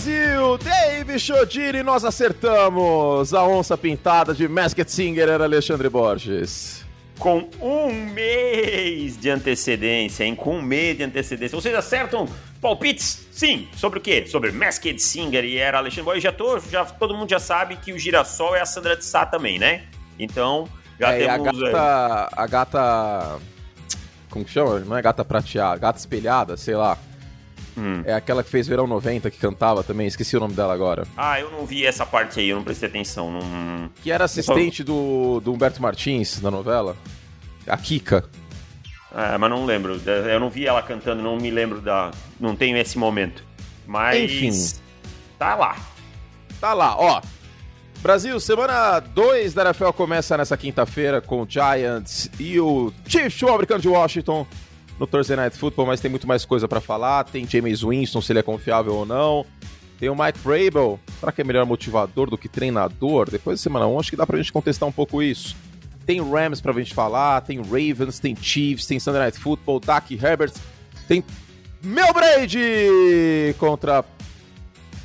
Brasil! Dave Chodini, nós acertamos! A onça pintada de Masked Singer era Alexandre Borges. Com um mês de antecedência, hein? Com um mês de antecedência. Vocês acertam palpites? Sim. Sobre o quê? Sobre Masked Singer e era Alexandre Borges. Já tô, já, todo mundo já sabe que o Girassol é a Sandra de Sá também, né? Então, já é, temos... A gata, a gata... Como que chama? Não é gata prateada, gata espelhada, sei lá. Hum. É aquela que fez Verão 90, que cantava também, esqueci o nome dela agora. Ah, eu não vi essa parte aí, eu não prestei atenção. Não... Que era assistente do, do Humberto Martins na novela. A Kika. É, mas não lembro. Eu não vi ela cantando, não me lembro da. Não tenho esse momento. Mas. Enfim. Tá lá. Tá lá, ó. Brasil, semana 2 da NFL começa nessa quinta-feira com o Giants e o Chiefs, o americano de Washington, no Thursday Night Football, mas tem muito mais coisa para falar. Tem James Winston, se ele é confiável ou não. Tem o Mike Vrabel, será que é melhor motivador do que treinador? Depois da semana 1, acho que dá pra gente contestar um pouco isso. Tem Rams pra gente falar, tem Ravens, tem Chiefs, tem Sunday Night Football, Dak Herbert, tem Mel Brady contra a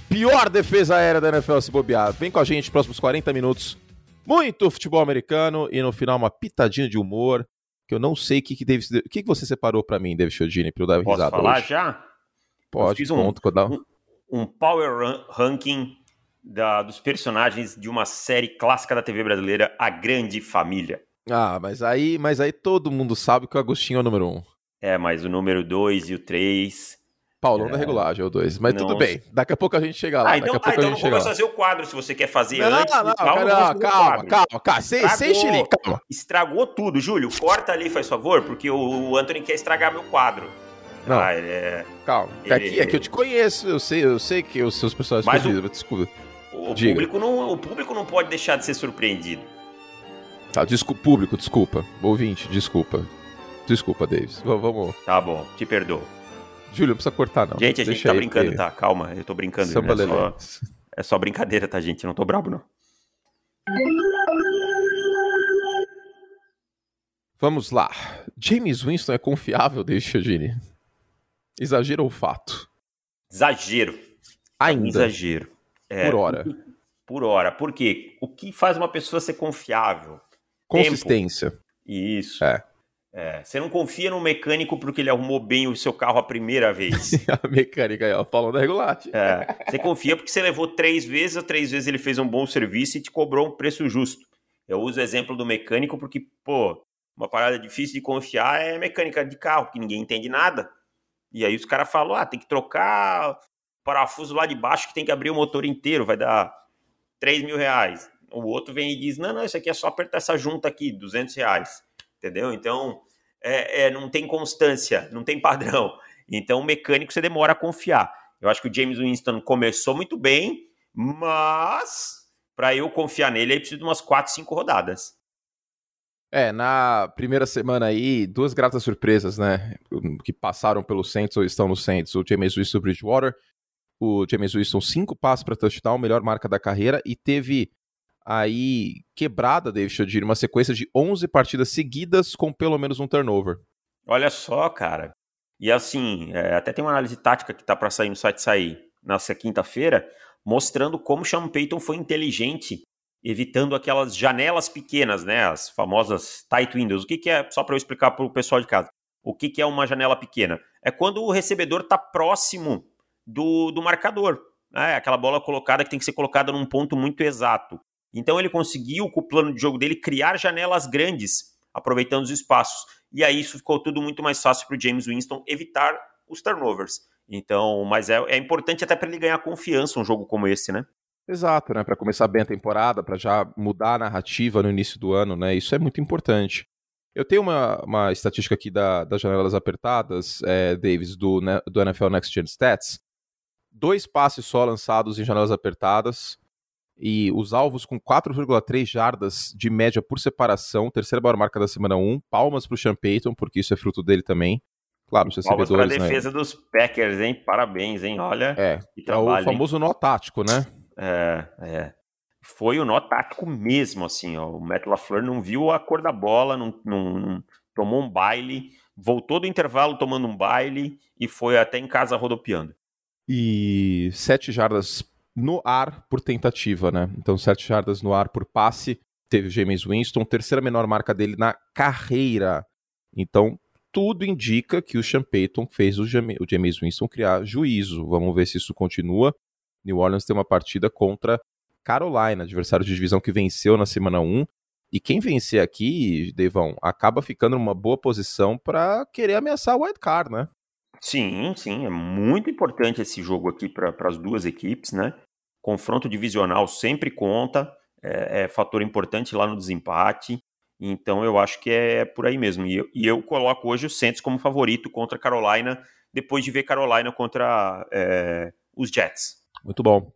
pior defesa aérea da NFL se bobear. Vem com a gente, próximos 40 minutos. Muito futebol americano e no final uma pitadinha de humor que eu não sei o que, que, David, o que, que você separou para mim, David Chiodini, para eu dar Posso risada falar hoje? já? Pode, eu fiz um, um, um, power ranking da, dos personagens de uma série clássica da TV brasileira, A Grande Família. Ah, mas aí, mas aí todo mundo sabe que o Agostinho é o número um. É, mas o número dois e o três Paulão é. da regulagem, é o 2. Mas não... tudo bem. Daqui a pouco a gente chega lá. Ah, então, Daqui a pouco ah, a então gente não chega fazer o quadro se você quer fazer não, antes. Não, não, calma, calma, calma, calma, calma. Sem, sem chilique, calma. Estragou tudo. Júlio, corta ali, faz favor, porque o Anthony quer estragar meu quadro. Não, ah, é... calma. Ele... Aqui, é que eu te conheço, eu sei, eu sei que os seus personagens Mas o... desculpa. O público, não, o público não pode deixar de ser surpreendido. Tá, desculpa, público, desculpa. Ouvinte, desculpa. Desculpa, Davis. Vamos. Tá bom, te perdoo. Júlio, não precisa cortar, não. Gente, a gente tá brincando, tá? Calma, eu tô brincando. Samba é, só, é só brincadeira, tá, gente? Eu não tô brabo, não. Vamos lá. James Winston é confiável, deixa, Gini? Exagero ou fato? Exagero. Ainda. Exagero. É, por hora. Por hora. Por quê? O que faz uma pessoa ser confiável? Consistência. Tempo. Isso. É. É, você não confia no mecânico porque ele arrumou bem o seu carro a primeira vez. a mecânica aí, ó, falando da regulagem. É, você confia porque você levou três vezes, três vezes ele fez um bom serviço e te cobrou um preço justo. Eu uso o exemplo do mecânico porque, pô, uma parada difícil de confiar é mecânica de carro, que ninguém entende nada. E aí os caras falam, ah, tem que trocar o parafuso lá de baixo que tem que abrir o motor inteiro, vai dar 3 mil reais. O outro vem e diz, não, não, isso aqui é só apertar essa junta aqui, 200 reais entendeu? Então, é, é, não tem constância, não tem padrão. Então, o mecânico você demora a confiar. Eu acho que o James Winston começou muito bem, mas para eu confiar nele, aí preciso de umas 4, 5 rodadas. É, na primeira semana aí, duas gratas surpresas, né? Que passaram pelo Saints ou estão no Saints. O James Winston Bridgewater. O James Winston, cinco passos para touchdown, melhor marca da carreira. E teve aí quebrada, David Chodiri, uma sequência de 11 partidas seguidas com pelo menos um turnover. Olha só, cara. E assim, é, até tem uma análise tática que tá para sair no site sair nessa quinta-feira, mostrando como Sean Payton foi inteligente, evitando aquelas janelas pequenas, né, as famosas tight windows. O que, que é, só para eu explicar para o pessoal de casa, o que, que é uma janela pequena? É quando o recebedor está próximo do, do marcador. Né? Aquela bola colocada que tem que ser colocada num ponto muito exato. Então ele conseguiu, com o plano de jogo dele, criar janelas grandes, aproveitando os espaços. E aí isso ficou tudo muito mais fácil para o James Winston evitar os turnovers. Então, mas é, é importante até para ele ganhar confiança um jogo como esse, né? Exato, né? Para começar bem a temporada, para já mudar a narrativa no início do ano, né? Isso é muito importante. Eu tenho uma, uma estatística aqui da, das janelas apertadas, é, Davis, do, né, do NFL Next Gen Stats. Dois passes só lançados em janelas apertadas, e os alvos com 4,3 jardas de média por separação, terceira maior marca da semana 1. Palmas para o Sean Payton, porque isso é fruto dele também. Claro, os recebedores. Palmas para a defesa né? dos Packers, hein? Parabéns, hein? Olha. É, é o famoso hein? nó tático, né? É, é. Foi o nó tático mesmo, assim. Ó. O Matt LaFleur não viu a cor da bola, não, não, não tomou um baile, voltou do intervalo tomando um baile e foi até em casa rodopiando. e 7 jardas no ar por tentativa, né? Então, 7 jardas no ar por passe. Teve o James Winston, terceira menor marca dele na carreira. Então, tudo indica que o Sean Payton fez o, James Winston criar juízo. Vamos ver se isso continua. New Orleans tem uma partida contra Carolina, adversário de divisão que venceu na semana 1. E quem vencer aqui, Devão, acaba ficando numa boa posição para querer ameaçar o wild card, né? Sim, sim, é muito importante esse jogo aqui para as duas equipes, né? Confronto divisional sempre conta, é, é, fator importante lá no desempate. Então eu acho que é por aí mesmo. E eu, e eu coloco hoje o Saints como favorito contra a Carolina, depois de ver Carolina contra é, os Jets. Muito bom.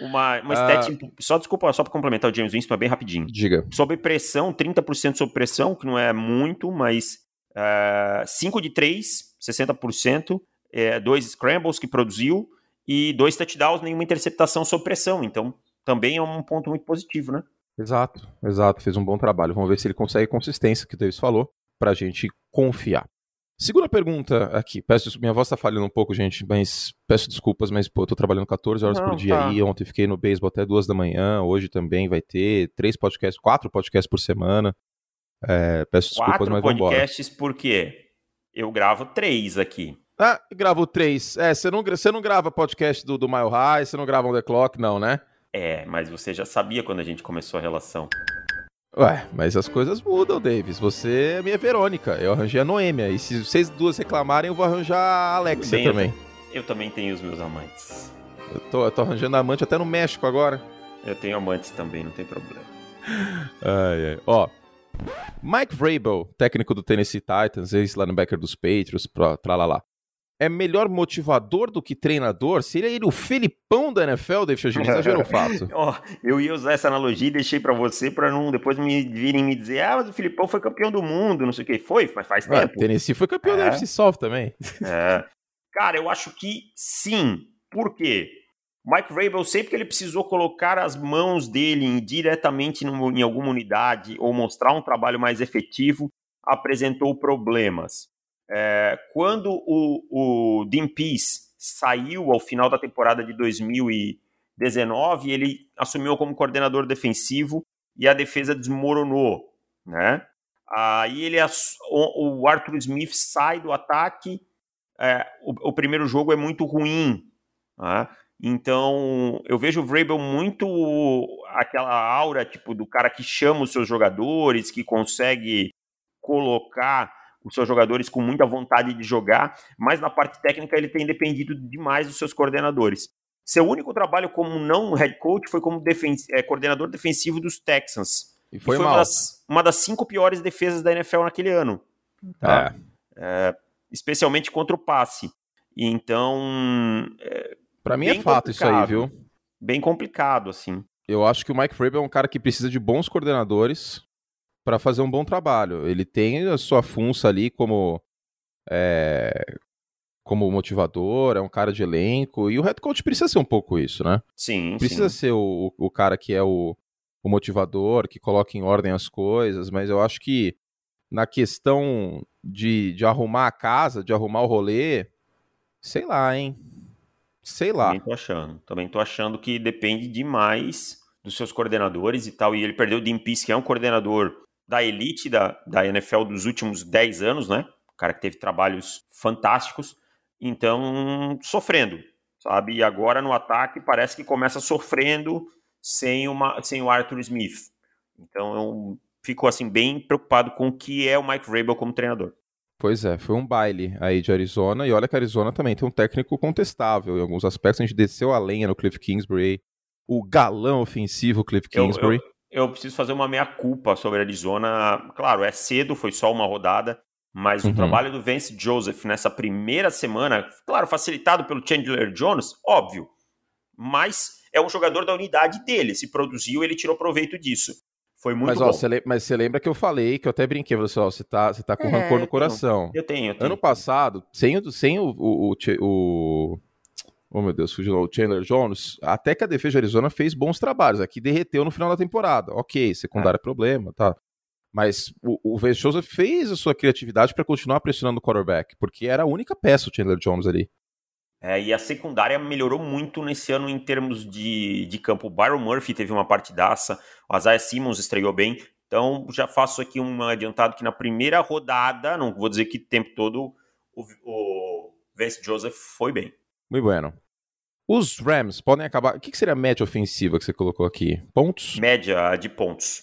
Uma, uma stat, uh, só desculpa, só para complementar o James Winston, bem rapidinho. Diga. Sob pressão, 30% sob pressão, que não é muito, mas uh, é, 5 de 3, 60%, é, dois scrambles que produziu e dois touchdowns, nenhuma interceptação sob pressão. Então, também é um ponto muito positivo, né? Exato, exato. Fez um bom trabalho. Vamos ver se ele consegue consistência, que o Davis falou, para a gente confiar. Segunda pergunta aqui. Peço, minha voz tá falhando um pouco, gente, mas peço desculpas, mas pô, eu tô trabalhando 14 horas Não, por dia tá. aí. Ontem fiquei no beisebol até duas da manhã. Hoje também vai ter três podcasts, quatro podcasts por semana. É, peço desculpas, quatro mas vamos podcasts por quê? Eu gravo três aqui. Ah, gravo três. É, você não, você não grava podcast do, do Mile High, você não grava On The Clock, não, né? É, mas você já sabia quando a gente começou a relação. Ué, mas as coisas mudam, Davis. Você é minha Verônica, eu arranjei a Noêmia. E se vocês duas reclamarem, eu vou arranjar a Alexia Bem, também. Eu, eu, também tenho os meus amantes. Eu tô, eu tô arranjando amante até no México agora. Eu tenho amantes também, não tem problema. ai, ai. Ó, Mike Vrabel, técnico do Tennessee Titans, ex-linebacker dos Patriots, pra, pra lá lá é melhor motivador do que treinador? Seria ele o Felipão da NFL, David Chagini? Exagerou o fato. oh, eu ia usar essa analogia e deixei para você para não depois me virem me dizer ah, mas o Felipão foi campeão do mundo, não sei o que. Foi, mas faz tempo. Ah, Tennessee foi campeão é. da FC South também. É. Cara, eu acho que sim. Por quê? Mike Vrabel, sempre que ele precisou colocar as mãos dele diretamente em alguma unidade ou mostrar um trabalho mais efetivo, apresentou problemas. É, quando o, o Dean Pease saiu ao final da temporada de 2019, ele assumiu como coordenador defensivo e a defesa desmoronou, né? Aí ele o Arthur Smith sai do ataque, é, o, o, primeiro jogo é muito ruim, né? Então eu vejo o Vrabel muito aquela aura tipo do cara que chama os seus jogadores, que consegue colocar os seus jogadores com muita vontade de jogar, mas na parte técnica ele tem dependido demais dos seus coordenadores. Seu único trabalho como não head coach foi como defen é, coordenador defensivo dos Texans. E foi, e foi uma, das, uma, das, cinco piores defesas da NFL naquele ano. Tá? É. É, especialmente contra o passe. Então. É, para mim é fato isso aí, viu? Bem complicado, assim. Eu acho que o Mike Vrabel é um cara que precisa de bons coordenadores para fazer um bom trabalho. Ele tem a sua função ali como é, como motivador, é um cara de elenco, e o head coach precisa ser um pouco isso, né? Sim, Precisa sim. ser o, o cara que é o, o motivador, que coloca em ordem as coisas, mas eu acho que na questão de, de arrumar a casa, de arrumar o rolê, sei lá, hein? Sei lá. Também tô achando. Também tô achando que depende demais dos seus coordenadores e tal. E ele perdeu o Dean Peace, que é um coordenador da elite da, da NFL dos últimos 10 anos, né? O cara que teve trabalhos fantásticos. Então, sofrendo, sabe? E agora no ataque parece que começa sofrendo sem, uma, sem o Arthur Smith. Então, eu fico assim bem preocupado com o que é o Mike Vrabel como treinador. Pois é, foi um baile aí de Arizona, e olha que a Arizona também tem um técnico contestável em alguns aspectos, a gente desceu a lenha no Cliff Kingsbury, o galão ofensivo Cliff Kingsbury. Eu, eu, eu preciso fazer uma meia-culpa sobre a Arizona. Claro, é cedo, foi só uma rodada, mas uhum. o trabalho do Vance Joseph nessa primeira semana, claro, facilitado pelo Chandler Jones, óbvio, mas é um jogador da unidade dele. Se produziu, ele tirou proveito disso. Foi muito mas, bom. Ó, você mas você lembra que eu falei, que eu até brinquei, você, ó, você tá, você tá com é, rancor no coração. Eu tenho, eu tenho. Ano passado, sem, sem o, o, o, o oh meu Deus, fugiu o Chandler Jones, até que a defesa de Arizona fez bons trabalhos. Aqui derreteu no final da temporada. Ok, secundário é, é problema, tá. Mas o, o Vance Joseph fez a sua criatividade para continuar pressionando o quarterback, porque era a única peça o Chandler Jones ali. É, e a secundária melhorou muito nesse ano em termos de, de campo. O Byron Murphy teve uma partidaça, o Isaiah Simmons estreou bem. Então, já faço aqui um adiantado que na primeira rodada, não vou dizer que o tempo todo, o, o Vance Joseph foi bem. Muito bueno. Os Rams podem acabar. O que seria a média ofensiva que você colocou aqui? Pontos? Média de pontos.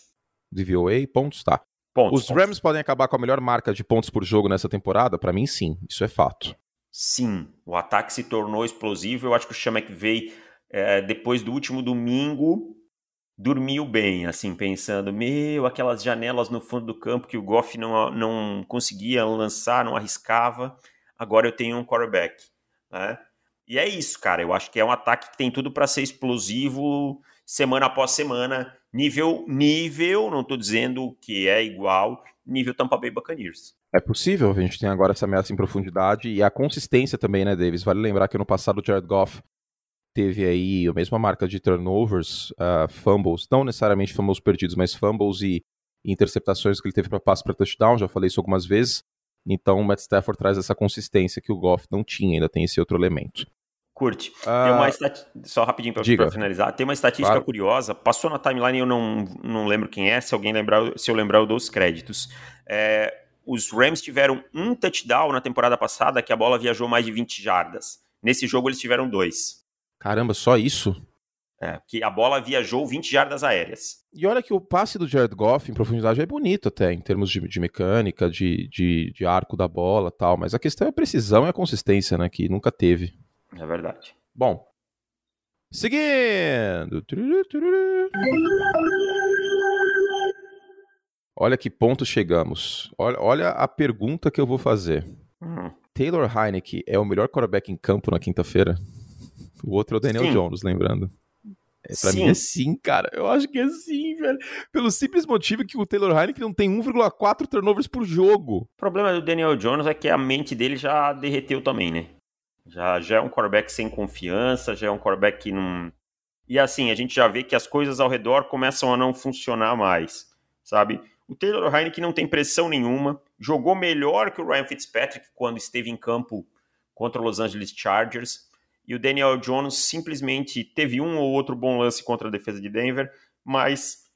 De VOA, pontos, tá. Pontos, Os pontos. Rams podem acabar com a melhor marca de pontos por jogo nessa temporada? Para mim, sim. Isso é fato. Sim, o ataque se tornou explosivo. Eu acho que o Sean McVay, é, depois do último domingo, dormiu bem, assim, pensando, meu, aquelas janelas no fundo do campo que o Goff não, não conseguia lançar, não arriscava. Agora eu tenho um quarterback, né? E é isso, cara. Eu acho que é um ataque que tem tudo para ser explosivo semana após semana. Nível, nível, não estou dizendo que é igual, nível Tampa Bay Buccaneers. É possível, a gente tem agora essa ameaça em profundidade e a consistência também, né, Davis? Vale lembrar que no passado o Jared Goff teve aí a mesma marca de turnovers, uh, fumbles, não necessariamente fumbles perdidos, mas fumbles e interceptações que ele teve para passe para touchdown, já falei isso algumas vezes. Então o Matt Stafford traz essa consistência que o Goff não tinha, ainda tem esse outro elemento. Curte. Uh, tem uma estat... Só rapidinho para finalizar. Tem uma estatística claro. curiosa. Passou na timeline eu não, não lembro quem é. Se alguém lembrar, se eu lembrar, eu dou os créditos. É, os Rams tiveram um touchdown na temporada passada que a bola viajou mais de 20 jardas. Nesse jogo eles tiveram dois. Caramba, só isso? É, que a bola viajou 20 jardas aéreas. E olha que o passe do Jared Goff em profundidade é bonito até, em termos de, de mecânica, de, de, de, arco da bola tal, mas a questão é a precisão e a consistência, né, que nunca teve. É verdade. Bom, seguindo. Olha que ponto chegamos. Olha, olha a pergunta que eu vou fazer. Hum. Taylor Heineke é o melhor quarterback em campo na quinta-feira? O outro é o Daniel sim. Jones, lembrando. É, pra sim. mim é sim, cara. Eu acho que é sim, velho. Pelo simples motivo que o Taylor Heineken não tem 1,4 turnovers por jogo. O problema do Daniel Jones é que a mente dele já derreteu também, né? Já, já é um quarterback sem confiança, já é um quarterback que não. E assim, a gente já vê que as coisas ao redor começam a não funcionar mais, sabe? O Taylor Heineken não tem pressão nenhuma, jogou melhor que o Ryan Fitzpatrick quando esteve em campo contra o Los Angeles Chargers e o Daniel Jones simplesmente teve um ou outro bom lance contra a defesa de Denver, mas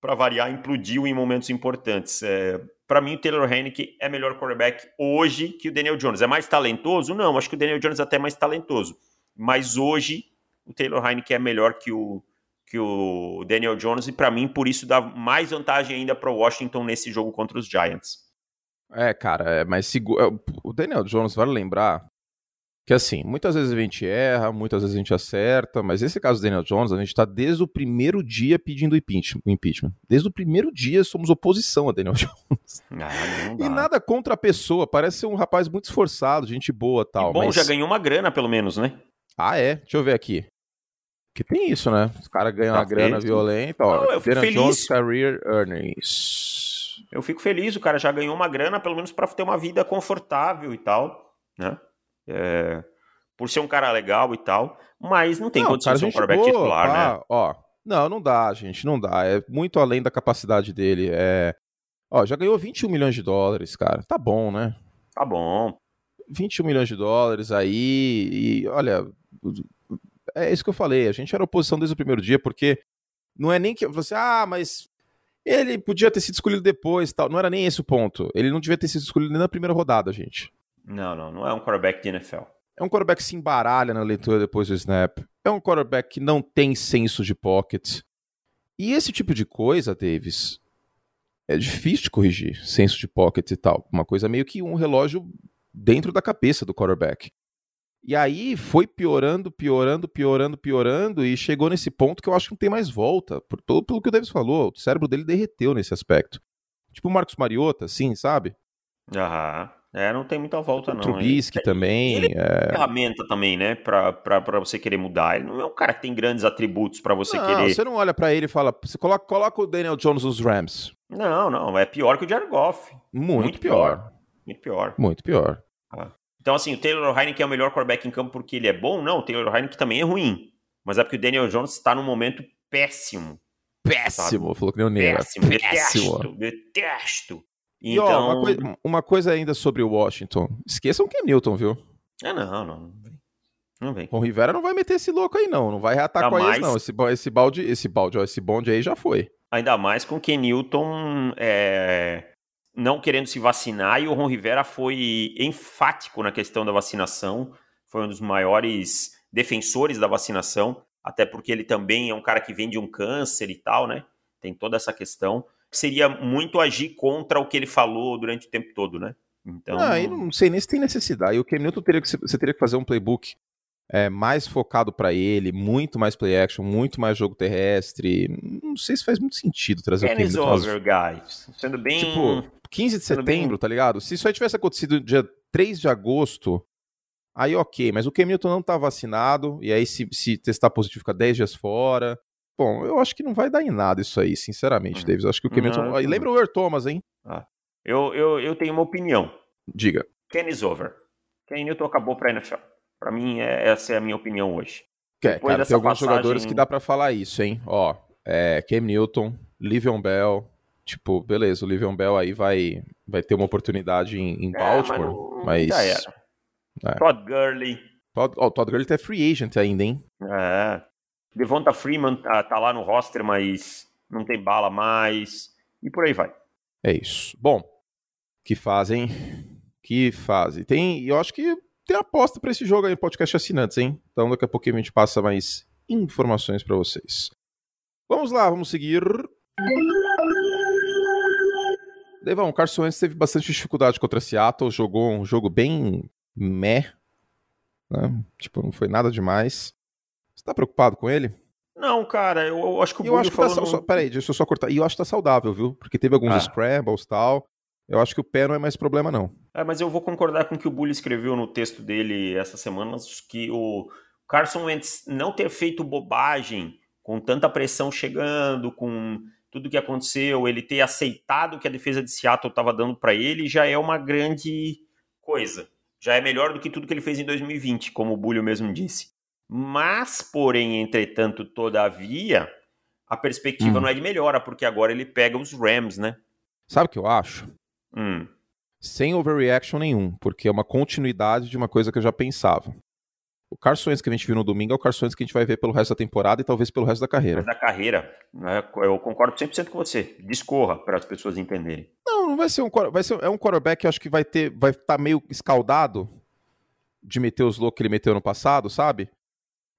para variar implodiu em momentos importantes. É, para mim, o Taylor Heineke é melhor quarterback hoje que o Daniel Jones. É mais talentoso? Não, acho que o Daniel Jones é até mais talentoso. Mas hoje, o Taylor Heineke é melhor que o, que o Daniel Jones, e para mim, por isso, dá mais vantagem ainda para o Washington nesse jogo contra os Giants. É, cara, é, mas o Daniel Jones, vale lembrar, que assim, muitas vezes a gente erra, muitas vezes a gente acerta, mas esse caso do Daniel Jones, a gente está desde o primeiro dia pedindo impeachment. Desde o primeiro dia somos oposição a Daniel Jones. Ah, e nada contra a pessoa, parece ser um rapaz muito esforçado, gente boa tal. E bom, mas... já ganhou uma grana pelo menos, né? Ah, é? Deixa eu ver aqui. Que tem isso, né? Os caras ganham Tá uma grana feito. violenta. Ó, Não, eu fico feliz. Jones Career Earnings. Eu fico feliz, o cara já ganhou uma grana, pelo menos para ter uma vida confortável e tal, né? É, por ser um cara legal e tal, mas não tem Não, condição de ser um quarterback boa, titular, pá, né? Ó, não, não dá, gente, não dá. É muito além da capacidade dele. É... Ó, já ganhou 21 milhões de dólares, cara. Tá bom, né? Tá bom. 21 milhões de dólares aí, e olha, é isso que eu falei, a gente era oposição desde o primeiro dia, porque não é nem que você, ah, mas ele podia ter sido escolhido depois, tal, não era nem esse o ponto. Ele não devia ter sido escolhido nem na primeira rodada, gente. Não, não, não é um quarterback de NFL. É um quarterback que se embaralha na leitura depois do snap. É um quarterback que não tem senso de pocket. E esse tipo de coisa, Davis, é difícil de corrigir. Senso de pocket e tal. Uma coisa meio que um relógio dentro da cabeça do quarterback. E aí foi piorando, piorando, piorando, piorando e chegou nesse ponto que eu acho que não tem mais volta. Por, pelo, pelo que o Davis falou, o cérebro dele derreteu nesse aspecto. Tipo o Marcos Mariota, assim, sabe? Aham. É, não tem muita volta, O não. Trubisky Ele- também. ele é. ferramenta também, né? Pra, pra, pra você querer mudar. Ele não é um cara que tem grandes atributos pra você não, querer. você não olha pra ele e fala, você coloca, coloca o Daniel Jones nos Rams. Não, não. É pior que o Jared Goff. Muito, Muito pior. pior. Muito pior. Muito pior. Então, assim, o Taylor Heineken é o melhor quarterback em campo porque ele é bom? Não, o Taylor Heineken também é ruim. Mas é porque o Daniel Jones está num momento péssimo. Péssimo, falou que nem o Neira. Péssimo. Detesto. Detesto. E ó, Então. uma, coi- uma coisa ainda sobre o Washington. Esqueçam que é Newton, viu? Ah, não, não. Não vem. O Rivera não vai meter esse louco aí, não. Não vai reatar com mais... eles, não. Esse, esse balde, esse balde, ó, esse bonde aí já foi. Ainda mais com que Newton é, não querendo se vacinar e o Ron Rivera foi enfático na questão da vacinação. Foi um dos maiores defensores da vacinação, até porque ele também é um cara que vem de um câncer e tal, né? Tem toda essa questão. Seria muito agir contra o que ele falou durante o tempo todo, né? Então. Ah, não sei nem se tem necessidade. O Cam Newton teria que você teria que fazer um playbook é, mais focado para ele, muito mais play action, muito mais jogo terrestre. Não sei se faz muito sentido trazer Kenny's o Cam over, guys. Sendo bem. Tipo, 15 de setembro, bem... tá ligado? Se isso aí tivesse acontecido dia 3 de agosto, aí ok, mas o Cam Newton não tá vacinado, e aí se, se testar positivo fica 10 dias fora. Bom, eu acho que não vai dar em nada isso aí, sinceramente, hum. Davis. Eu acho que o Cam Newton. E lembra o Earl Thomas, hein? Ah. Eu, eu, eu tenho uma opinião. Diga. Kenny's over. Ken Newton acabou pra NFL. Pra mim, é, essa é a minha opinião hoje. É, cara, tem alguns passagem... jogadores que dá para falar isso, hein? Ó, é, Cam Newton, Livion Bell, tipo, beleza, o Livion Bell aí vai, vai ter uma oportunidade em, em é, Baltimore, mas... Já era. É. Todd Gurley. Todd, oh, Todd Gurley tá free agent ainda, hein? É. Devonta Freeman tá, tá lá no roster, mas não tem bala mais. E por aí vai. É isso. Bom, que fazem. Que fase. Tem, eu acho que tem aposta para esse jogo aí, podcast assinantes, hein? Então daqui a pouquinho a gente passa mais informações para vocês. Vamos lá, vamos seguir. Devão, o Carson Wentz teve bastante dificuldade contra Seattle, jogou um jogo bem meh, né? Tipo, não foi nada demais. Você tá preocupado com ele? Não, cara, eu, eu acho que o eu acho que tá, falando... só, Peraí, deixa eu só cortar. E eu acho que tá saudável, viu? Porque teve alguns ah. scrambles e tal. Eu acho que o pé não é mais problema, não. É, mas eu vou concordar com o que o Bully escreveu no texto dele essa semana, que o Carson Wentz não ter feito bobagem com tanta pressão chegando, com tudo que aconteceu, ele ter aceitado o que a defesa de Seattle estava dando para ele, já é uma grande coisa. Já é melhor do que tudo que ele fez em 2020, como o Bully mesmo disse. Mas, porém, entretanto, todavia, a perspectiva hum. não é de melhora, porque agora ele pega os Rams, né? Sabe o que eu acho? Hum. Sem overreaction nenhum, porque é uma continuidade de uma coisa que eu já pensava. O Carson que a gente viu no domingo é o Carson que a gente vai ver pelo resto da temporada e talvez pelo resto da carreira. Da carreira, né? eu concordo 100% com você. Discorra para as pessoas entenderem. Não, não vai ser um vai ser é um quarterback que acho que vai ter vai estar tá meio escaldado de meter os loucos que ele meteu no passado, sabe?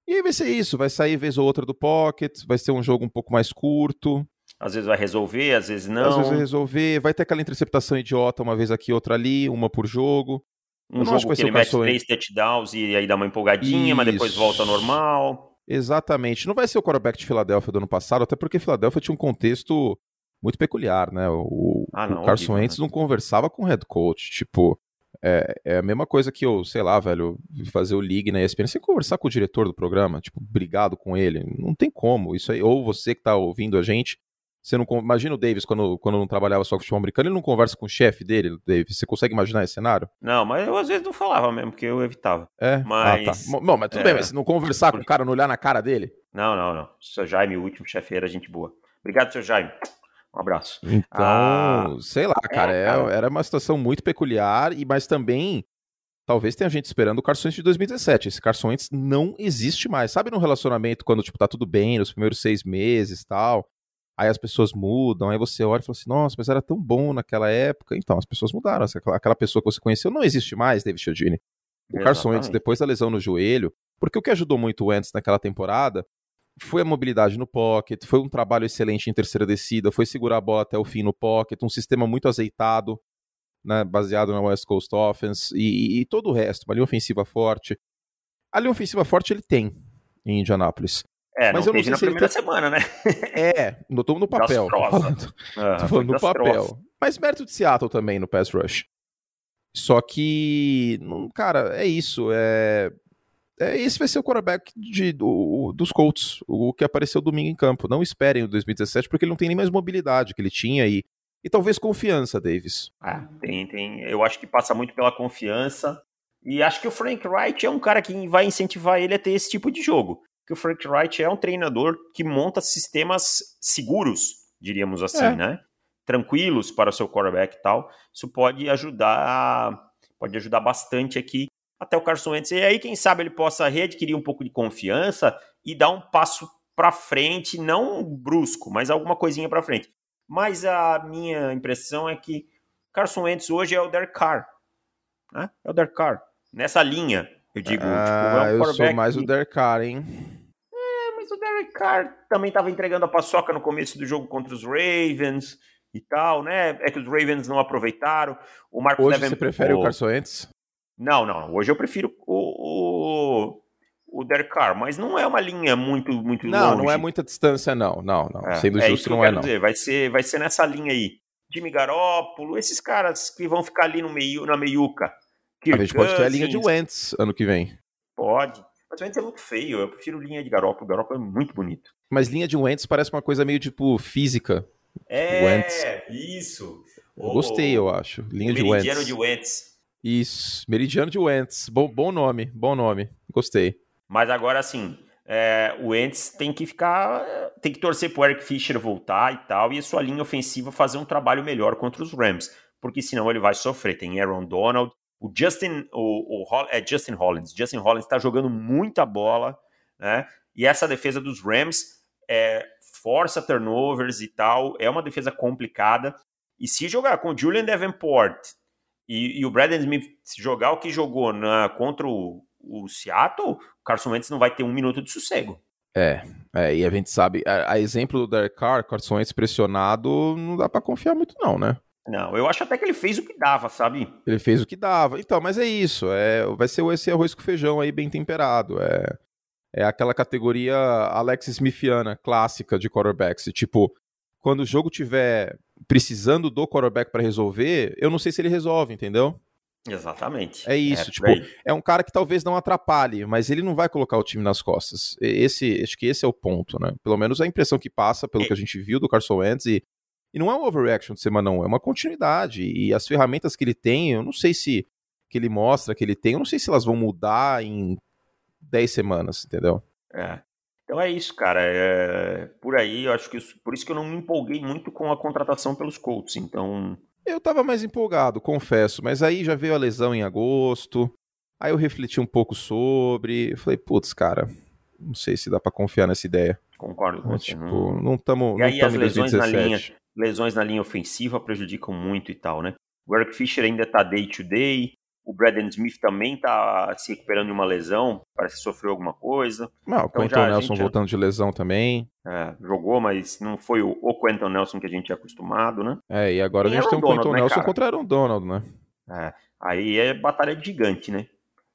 E aí vai ser isso, vai sair vez ou outra do pocket, vai ser um jogo um pouco mais curto. Às vezes vai resolver, às vezes não. Às vezes vai resolver, vai ter aquela interceptação idiota uma vez aqui, outra ali, uma por jogo. Um jogo que, que ele mete três touchdowns e aí dá uma empolgadinha, Isso. mas depois volta ao normal. Exatamente. Não vai ser o quarterback de Filadélfia do ano passado, até porque Filadélfia tinha um contexto muito peculiar, né? O, ah, não, o Carson Wentz né? não conversava com o head coach. Tipo, é, é, a mesma coisa que eu, sei lá, velho, fazer o league na ESPN sem conversar com o diretor do programa, tipo, brigado com ele. Não tem como. Isso aí, ou você que tá ouvindo a gente, você não imagina o Davis quando, quando não trabalhava só com futebol americano, ele não conversa com o chefe dele, Davis. Você consegue imaginar esse cenário? Não, mas eu às vezes não falava mesmo, porque eu evitava. É? Mas. Ah, tá. Não, mas tudo é... bem, mas não conversar com o cara, não olhar na cara dele? Não, não, não. Seu Jaime, o último chefe, era gente boa. Obrigado, seu Jaime. Um abraço. Então, ah, sei lá, cara, é, cara, era uma situação muito peculiar, e mas também talvez tenha gente esperando o Carson Wentz de 2017. Esse Carson Wentz não existe mais. Sabe no relacionamento quando tipo tá tudo bem nos primeiros seis meses, tal? Aí as pessoas mudam, aí você olha e fala assim: "Nossa, mas era tão bom naquela época". Então, as pessoas mudaram. Aquela pessoa que você conheceu não existe mais, David Chiodini. O Carson Wentz depois da lesão no joelho, porque o que ajudou muito o Wentz naquela temporada foi a mobilidade no pocket, foi um trabalho excelente em terceira descida, foi segurar a bola até o fim no pocket, um sistema muito azeitado, né, baseado na West Coast Offense e, e, todo o resto, uma linha ofensiva forte. A linha ofensiva forte ele tem em Indianápolis. É, mas eu não sei na se primeira tá... semana, né? é, no, no papel. Tô falando, ah, tô falando no papel. Mas mérito de Seattle também no pass rush. Só que, cara, é isso. É, é, esse vai ser o quarterback de, do, dos Colts, o que apareceu domingo em campo. Não esperem o 2017, porque ele não tem nem mais mobilidade que ele tinha e, e talvez confiança, Davis. Ah, tem, tem. Eu acho que passa muito pela confiança. E acho que o Frank Wright é um cara que vai incentivar ele a ter esse tipo de jogo. Que o Frank Wright é um treinador que monta sistemas seguros, diríamos assim, é. né? Tranquilos para o seu quarterback e tal. Isso pode ajudar, pode ajudar bastante aqui até o Carson Wentz. E aí, quem sabe, ele possa readquirir um pouco de confiança e dar um passo para frente, não brusco, mas alguma coisinha para frente. Mas a minha impressão é que Carson Wentz hoje é o Derek Carr. Né? É o Derek Carr. Nessa linha, eu digo. Ah, tipo, é um eu sou mais que... o Derek Carr, hein? Mas o Derek Carr também estava entregando a paçoca no começo do jogo contra os Ravens e tal, né? É que os Ravens não aproveitaram. O Marcos Hoje você prefere o Carson Wentz? Não, não. Hoje eu prefiro o, o, o Derek Carr, mas não é uma linha muito, muito não, longe. Não, é muita distância, não. Não, não. É, Sendo é justo, não é, não. Dizer. Vai ser, vai ser nessa linha aí. Jimmy Garoppolo, esses caras que vão ficar ali no meio, na meiuca. Kirk a gente pode ter a linha de Wentz ano que vem. Pode. Mas o Wentz é muito feio. Eu prefiro linha de Garoppolo. O Garoppolo é muito bonito. Mas linha de Wentz parece uma coisa meio tipo física. É, Wentz. isso. Eu gostei, eu acho. Linha de Wentz. de Wentz. Isso, Meridiano de Wentz. Bom, bom nome, bom nome. Gostei. Mas agora sim, é, o Wentz tem que ficar. Tem que torcer pro Eric Fischer voltar e tal, e a sua linha ofensiva fazer um trabalho melhor contra os Rams. Porque senão ele vai sofrer. Tem Aaron Donald, o Justin, o, o é Justin Hollins. Justin Hollins está jogando muita bola, né? E essa defesa dos Rams é, força turnovers e tal. É uma defesa complicada. E se jogar com o Julian Davenport e, e o Brandon Smith jogar o que jogou na, contra o, o Seattle, o Carson Wentz não vai ter um minuto de sossego. É, é e a gente sabe, a, a exemplo do Derek Carr, Carson Wentz pressionado, não dá para confiar muito não, né? Não, eu acho até que ele fez o que dava, sabe? Ele fez o que dava. Então, mas é isso. É, vai ser esse arroz com feijão aí bem temperado. É, é aquela categoria Alex Smithiana clássica de quarterbacks. Tipo, quando o jogo tiver precisando do quarterback para resolver, eu não sei se ele resolve, entendeu? Exatamente. É isso, é, tipo, aí. é um cara que talvez não atrapalhe, mas ele não vai colocar o time nas costas. Esse, acho que esse é o ponto, né? Pelo menos a impressão que passa, pelo é. que a gente viu do Carson Wentz, e, e não é um overreaction de semana não, é uma continuidade. E as ferramentas que ele tem, eu não sei se que ele mostra que ele tem, eu não sei se elas vão mudar em 10 semanas, entendeu? É. Então é isso, cara. É... Por aí, eu acho que isso... por isso que eu não me empolguei muito com a contratação pelos Colts. Então. Eu tava mais empolgado, confesso, mas aí já veio a lesão em agosto. Aí eu refleti um pouco sobre. Eu falei, putz, cara, não sei se dá para confiar nessa ideia. Concordo com você. Tipo, não estamos. E aí as lesões na linha, lesões na linha ofensiva prejudicam muito e tal, né? O Eric Fischer ainda tá day to day. O Braden Smith também está se recuperando de uma lesão, parece que sofreu alguma coisa. Não, o então, Quentin Nelson gente... voltando de lesão também. É, jogou, mas não foi o, o Quentin Nelson que a gente é acostumado, né? É, e agora tem a gente tem um Quentin né, Nelson contra Aaron Donald, né? É, aí é batalha gigante, né?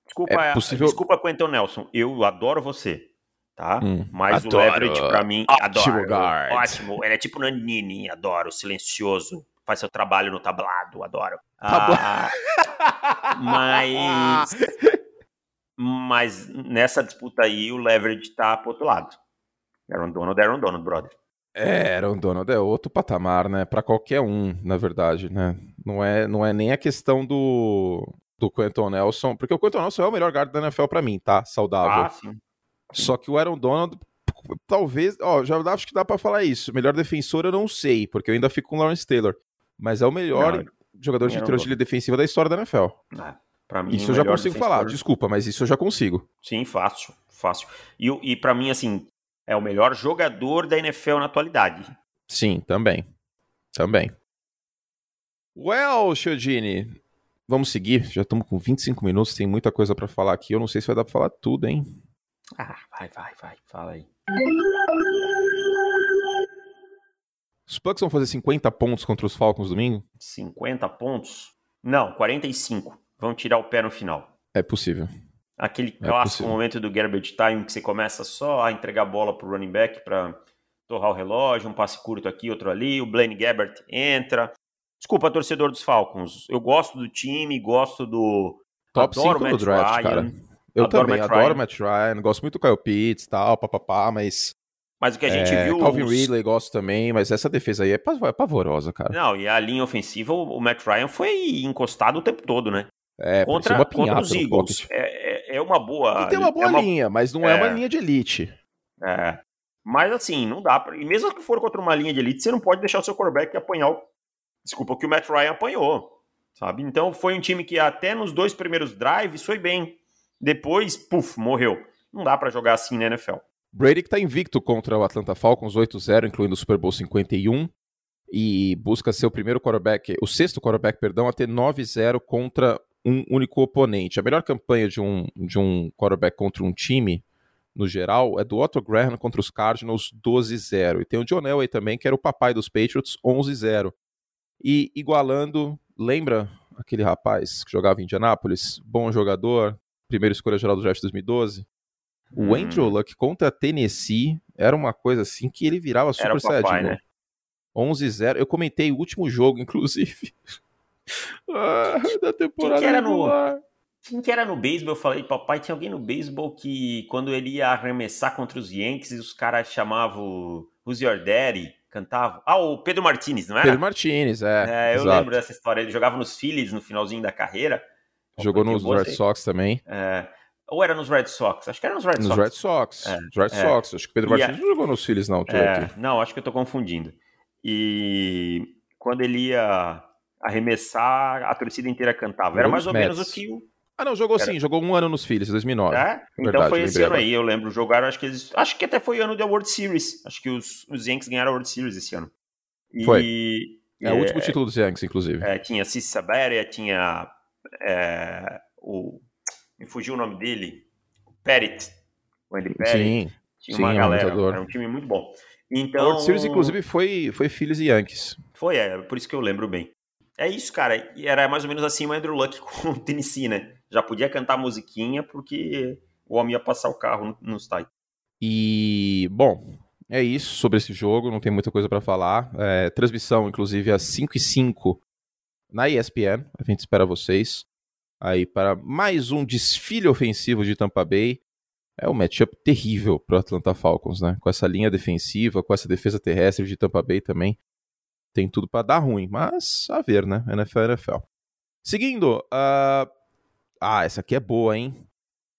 Desculpa, é possível... desculpa Quentin Nelson, eu adoro você, tá? Hum, Mas adoro. o Leverett, pra mim, ótimo adoro. Guard. Ótimo, ele é tipo Nanini, adoro, silencioso, faz seu trabalho no tablado, adoro. Ah, mas, mas nessa disputa aí, o Leverage tá pro outro lado. Aaron Donald é Aaron Donald, brother. É, Aaron Donald é outro patamar, né? Para qualquer um, na verdade, né? Não é, não é nem a questão do, do Quentin Nelson, porque o Quentin Nelson é o melhor guarda da NFL para mim, tá? Saudável. Ah, sim. Só que o Aaron Donald, talvez, ó, já acho que dá para falar isso. Melhor defensor eu não sei, porque eu ainda fico com o Lawrence Taylor. Mas é o melhor não, jogador de trilogia defensiva da história da NFL. É, mim, isso eu já consigo defensor... falar, desculpa, mas isso eu já consigo. Sim, fácil, fácil. E, e para mim, assim, é o melhor jogador da NFL na atualidade. Sim, também. Também. Well, Chiodini, vamos seguir. Já estamos com 25 minutos, tem muita coisa para falar aqui. Eu não sei se vai dar para falar tudo, hein? Ah, vai, vai, vai. Fala aí. Os Bucks vão fazer 50 pontos contra os Falcons domingo? 50 pontos? Não, 45. Vão tirar o pé no final. É possível. Aquele é clássico possível. momento do garbage time que você começa só a entregar a bola pro running back para torrar o relógio, um passe curto aqui, outro ali, o Blaine Gabbert entra. Desculpa, torcedor dos Falcons. Eu gosto do time, gosto do. Top 5 no draft, Ryan, cara. Eu adoro também, Matt adoro. Matt Ryan, gosto muito do Kyle Pitts e tal, papapá, mas mas o que a gente é, viu. Calvin os... Ridley gosto também, mas essa defesa aí é, é pavorosa, cara. Não, e a linha ofensiva, o Matt Ryan foi encostado o tempo todo, né? É, contra, uma contra os Eagles. É, é, é, uma boa. E tem uma boa é uma... linha, mas não é... uma é. linha de elite. É. Mas assim, não dá pra. E mesmo que for contra uma linha de elite, você não pode deixar o seu quarterback apanhar o. Desculpa, o que o Matt Ryan apanhou. sabe? Então foi um time que até nos dois primeiros drives foi bem. Depois, puf, morreu. Não dá para jogar assim na NFL. Brady que tá invicto contra o Atlanta Falcons 8-0, incluindo o Super Bowl 51, e busca ser o primeiro quarterback, o sexto quarterback, perdão, a ter 9-0 contra um único oponente. A melhor campanha de um, de um quarterback contra um time, no geral, é do Otto Graham contra os Cardinals 12-0. E tem o John Elway também, que era o papai dos Patriots, 11-0. E igualando, lembra aquele rapaz que jogava em Indianápolis? Bom jogador, primeira escolha geral do draft 2012? O hum. Andrew Luck contra Tennessee era uma coisa assim que ele virava Super Saiyajin. Né? 11-0. Eu comentei o último jogo, inclusive. ah, da temporada Quem que era no Quem que era no beisebol? Eu falei, papai, tinha alguém no beisebol que quando ele ia arremessar contra os Yankees, os caras chamavam Who's Your Daddy? Cantavam. Ah, o Pedro Martinez, não era? Pedro Martinez, é. é eu exato. lembro dessa história. Ele jogava nos Phillies no finalzinho da carreira. Jogou nos Red Sox também. É. Ou era nos Red Sox? Acho que era nos Red nos Sox. Red Sox. É, nos Red é. Sox. Acho que o Pedro Martins a... não jogou nos Phillies, não. É, não, acho que eu tô confundindo. E quando ele ia arremessar, a torcida inteira cantava. Era mais ou Mets. menos o que o. Ah, não, jogou era... sim, jogou um ano nos Phillies, 2009. É? Então Verdade, foi esse ano aí, eu lembro. Jogaram, acho que eles. Acho que até foi ano da World Series. Acho que os, os Yankees ganharam a World Series esse ano. E... Foi. É, é o último título dos Yankees, inclusive. É, tinha Cissi Saberia, tinha é, o me fugiu o nome dele, o Perit, o Andy Perit. Sim, tinha sim, uma galera, era um time muito bom. Então, o World Series, inclusive, foi, foi Phillies e Yankees. Foi, é, por isso que eu lembro bem. É isso, cara. E era mais ou menos assim o Andrew Luck com o Tennessee, né? Já podia cantar musiquinha porque o homem ia passar o carro no, no. E, bom, é isso sobre esse jogo, não tem muita coisa para falar. É, transmissão, inclusive, às 5 e 5 na ESPN. A gente espera vocês aí para mais um desfile ofensivo de Tampa Bay. É um matchup terrível para o Atlanta Falcons, né? Com essa linha defensiva, com essa defesa terrestre de Tampa Bay também. Tem tudo para dar ruim, mas a ver, né? NFL NFL. Seguindo, uh... ah, essa aqui é boa, hein?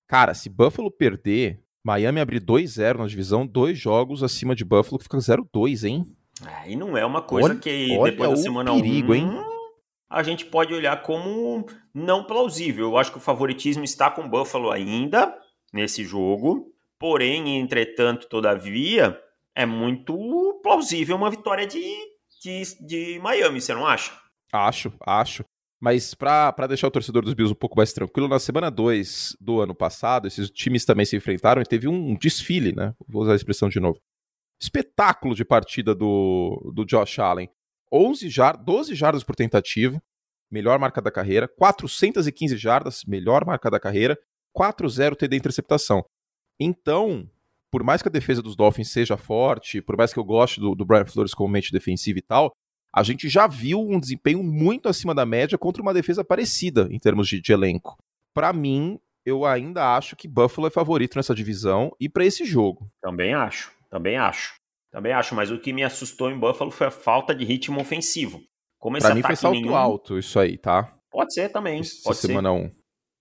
Cara, se Buffalo perder, Miami abrir 2-0 na divisão, dois jogos acima de Buffalo, que fica 0-2, hein? Aí não é uma coisa olha, que depois da semana perigo, 1, hein? A gente pode olhar como não plausível. Eu acho que o favoritismo está com o Buffalo ainda nesse jogo, porém, entretanto, todavia, é muito plausível uma vitória de, de, de Miami, você não acha? Acho, acho. Mas para deixar o torcedor dos Bills um pouco mais tranquilo, na semana 2 do ano passado, esses times também se enfrentaram e teve um desfile, né? Vou usar a expressão de novo. Espetáculo de partida do, do Josh Allen. 11 jar 12 jardas por tentativa, melhor marca da carreira, 415 jardas, melhor marca da carreira, 4-0 TD interceptação. Então, por mais que a defesa dos Dolphins seja forte, por mais que eu goste do, do Brian Flores como mente defensiva e tal, a gente já viu um desempenho muito acima da média contra uma defesa parecida em termos de, de elenco. Para mim, eu ainda acho que Buffalo é favorito nessa divisão e para esse jogo. Também acho, também acho. Também acho, mas o que me assustou em Buffalo foi a falta de ritmo ofensivo. Como esse pra mim foi salto nenhum... alto isso aí, tá? Pode ser também. Essa pode semana 1. Um.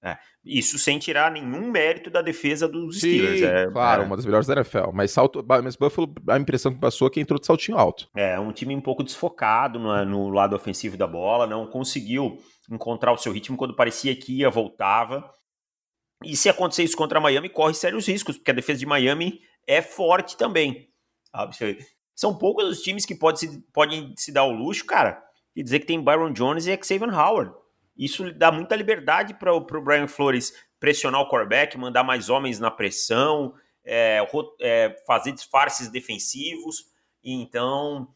É. Isso sem tirar nenhum mérito da defesa dos Sim, Steelers. É, claro, é. uma das melhores da NFL. Mas, salto, mas Buffalo, a impressão que passou é que entrou de saltinho alto. É, um time um pouco desfocado no, no lado ofensivo da bola, não conseguiu encontrar o seu ritmo quando parecia que ia, voltava. E se acontecer isso contra a Miami, corre sérios riscos, porque a defesa de Miami é forte também. São poucos os times que pode se, podem se dar o luxo, cara, de dizer que tem Byron Jones e Xavier Howard. Isso dá muita liberdade para o Brian Flores pressionar o quarterback, mandar mais homens na pressão, é, é, fazer disfarces defensivos. Então,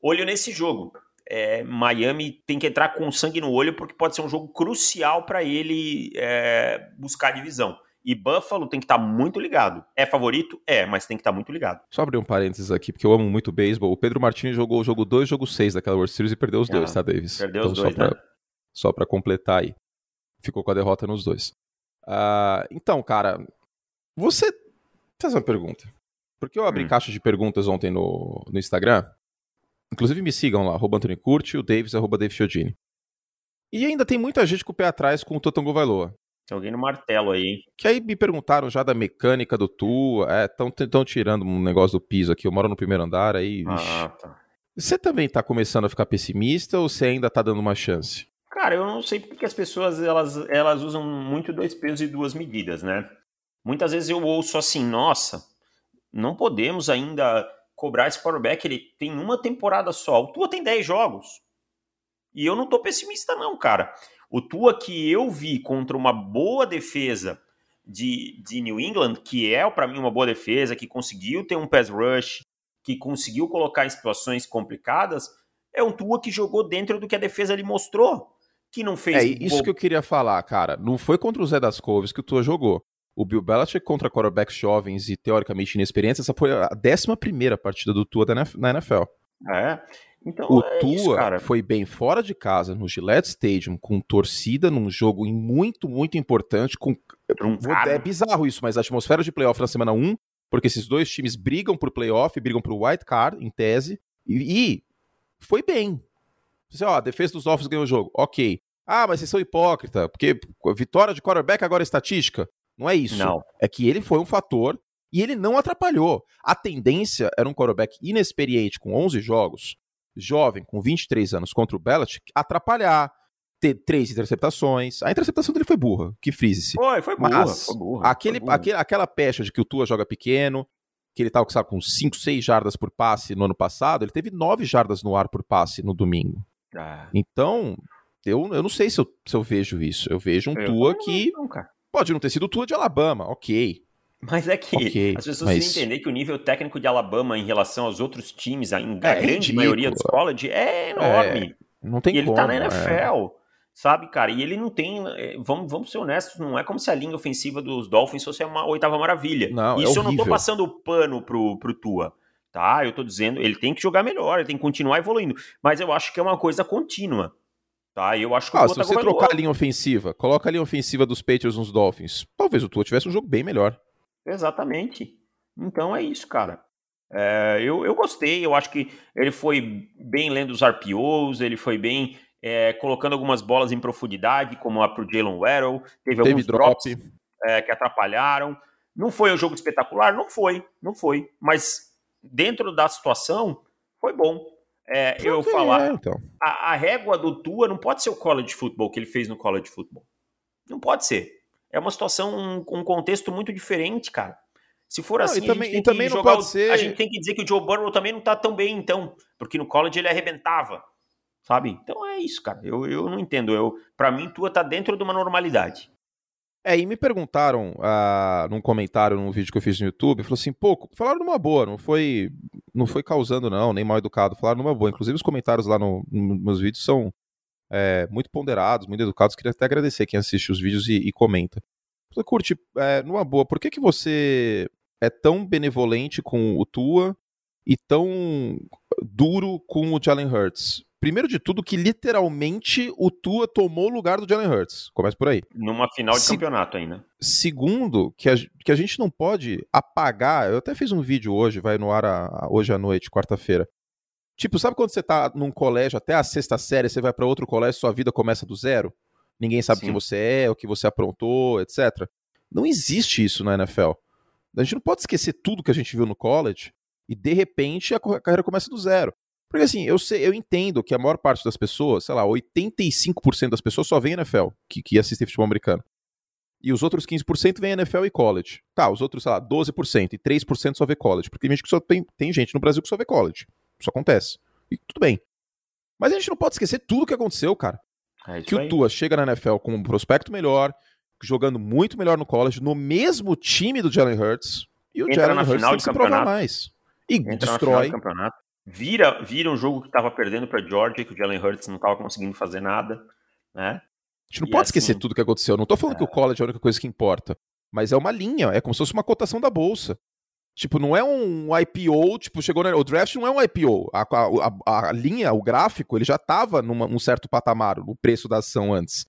olho nesse jogo. É, Miami tem que entrar com sangue no olho porque pode ser um jogo crucial para ele é, buscar divisão. E Buffalo tem que estar tá muito ligado. É favorito? É, mas tem que estar tá muito ligado. Só abrir um parênteses aqui, porque eu amo muito beisebol. O Pedro Martins jogou o jogo 2 e o jogo 6 daquela World Series e perdeu os ah, dois, tá, Davis? Perdeu então, os dois, só né? Só pra completar aí. Ficou com a derrota nos dois. Uh, então, cara, você... Faz uma pergunta. Porque eu abri hum. caixa de perguntas ontem no, no Instagram. Inclusive me sigam lá, arroba Antônio Curti, o Davis, arroba Chiodini. E ainda tem muita gente com o pé atrás com o Totango Vailoa. Tem alguém no martelo aí. Que aí me perguntaram já da mecânica do Tua. É, estão tirando um negócio do piso aqui. Eu moro no primeiro andar aí. Ah, tá. Você também tá começando a ficar pessimista ou você ainda tá dando uma chance? Cara, eu não sei porque as pessoas elas, elas usam muito dois pesos e duas medidas, né? Muitas vezes eu ouço assim, nossa, não podemos ainda cobrar esse quarterback, ele tem uma temporada só. O Tua tem 10 jogos. E eu não tô pessimista não, cara. O Tua que eu vi contra uma boa defesa de, de New England, que é para mim uma boa defesa, que conseguiu ter um pass rush, que conseguiu colocar em situações complicadas, é um Tua que jogou dentro do que a defesa lhe mostrou, que não fez. É isso que eu queria falar, cara. Não foi contra o Zé das Coves que o Tua jogou. O Bill Belichick contra quarterbacks jovens e teoricamente inexperientes, essa foi a 11 primeira partida do Tua na NFL. É. Então, o é Tua isso, foi bem fora de casa, no Gillette Stadium, com torcida, num jogo muito, muito importante. Com... É bizarro isso, mas a atmosfera de playoff na semana 1, porque esses dois times brigam por playoff, brigam por white card, em tese, e, e foi bem. Você, ó, a defesa dos Dolphins ganhou o jogo, ok. Ah, mas vocês são hipócrita, porque vitória de quarterback agora é estatística. Não é isso. Não. É que ele foi um fator e ele não atrapalhou. A tendência era um quarterback inexperiente com 11 jogos jovem, com 23 anos, contra o Belichick, atrapalhar, ter três interceptações. A interceptação dele foi burra, que frise-se. Foi, foi burra. Mas foi burra, aquele, foi burra. Aquele, aquela pecha de que o Tua joga pequeno, que ele estava sabe, com 5, 6 jardas por passe no ano passado, ele teve 9 jardas no ar por passe no domingo. Ah. Então, eu, eu não sei se eu, se eu vejo isso. Eu vejo um eu Tua não, que não, pode não ter sido o Tua de Alabama, ok. Mas é que okay, as pessoas mas... entender que o nível técnico de Alabama em relação aos outros times, a, é, grande ridículo. maioria dos college, é enorme. É, não tem e ele como, tá na NFL, é. sabe, cara? E ele não tem. É, vamos, vamos ser honestos, não é como se a linha ofensiva dos Dolphins fosse uma oitava maravilha. Não, Isso é eu não tô passando pano pro, pro Tua. Tá, eu tô dizendo, ele tem que jogar melhor, ele tem que continuar evoluindo. Mas eu acho que é uma coisa contínua. Tá, eu acho que ah, se você trocar a linha ofensiva, coloca a linha ofensiva dos Patriots nos Dolphins, talvez o Tua tivesse um jogo bem melhor. Exatamente. Então é isso, cara. É, eu, eu gostei, eu acho que ele foi bem lendo os RPOs, ele foi bem é, colocando algumas bolas em profundidade, como a pro Jalen Waddle, teve, teve alguns drop. drops é, que atrapalharam. Não foi um jogo espetacular? Não foi, não foi. Mas dentro da situação, foi bom. É, eu falar, é, então. a, a, régua do Tua não pode ser o college football que ele fez no college football. Não pode ser é uma situação, um, um contexto muito diferente, cara. Se for não, assim, e também, a gente tem que jogar o, ser... A gente tem que dizer que o Joe Burrow também não tá tão bem, então. Porque no college ele arrebentava. Sabe? Então é isso, cara. Eu, eu não entendo. Eu, para mim, tua tá dentro de uma normalidade. É, e me perguntaram uh, num comentário num vídeo que eu fiz no YouTube, falou assim, pô, falaram numa boa, não foi não foi causando não, nem mal educado, falaram numa boa. Inclusive os comentários lá no, nos meus vídeos são é, muito ponderados, muito educados. Queria até agradecer quem assiste os vídeos e, e comenta. Você curte, é, numa boa, por que, que você é tão benevolente com o Tua e tão duro com o Jalen Hurts? Primeiro de tudo, que literalmente o Tua tomou o lugar do Jalen Hurts. Começa por aí. Numa final de Se... campeonato ainda. Segundo, que a, que a gente não pode apagar. Eu até fiz um vídeo hoje, vai no ar a, hoje à noite, quarta-feira. Tipo, sabe quando você tá num colégio até a sexta série, você vai para outro colégio, sua vida começa do zero? Ninguém sabe Sim. quem você é, o que você aprontou, etc. Não existe isso na NFL. A gente não pode esquecer tudo que a gente viu no college e de repente a carreira começa do zero. Porque assim, eu sei, eu entendo que a maior parte das pessoas, sei lá, 85% das pessoas só vem NFL, que, que assistem futebol americano. E os outros 15% vem NFL e college. Tá, os outros, sei lá, 12% e 3% só vê college. Porque tem gente que só tem, tem gente no Brasil que só vê college. Isso acontece. E tudo bem. Mas a gente não pode esquecer tudo o que aconteceu, cara. É que aí. o Tua chega na NFL com um prospecto melhor, jogando muito melhor no college, no mesmo time do Jalen Hurts. E o Entra Jalen Hurts tem que se provar mais. E Entra destrói. Vira, vira um jogo que estava perdendo para Georgia, que o Jalen Hurts não estava conseguindo fazer nada, né? A gente não e pode assim, esquecer tudo que aconteceu. Não tô falando é... que o college é a única coisa que importa. Mas é uma linha, é como se fosse uma cotação da bolsa. Tipo, não é um IPO, tipo, chegou na... O draft não é um IPO. A, a, a linha, o gráfico, ele já estava num certo patamar, o preço da ação antes.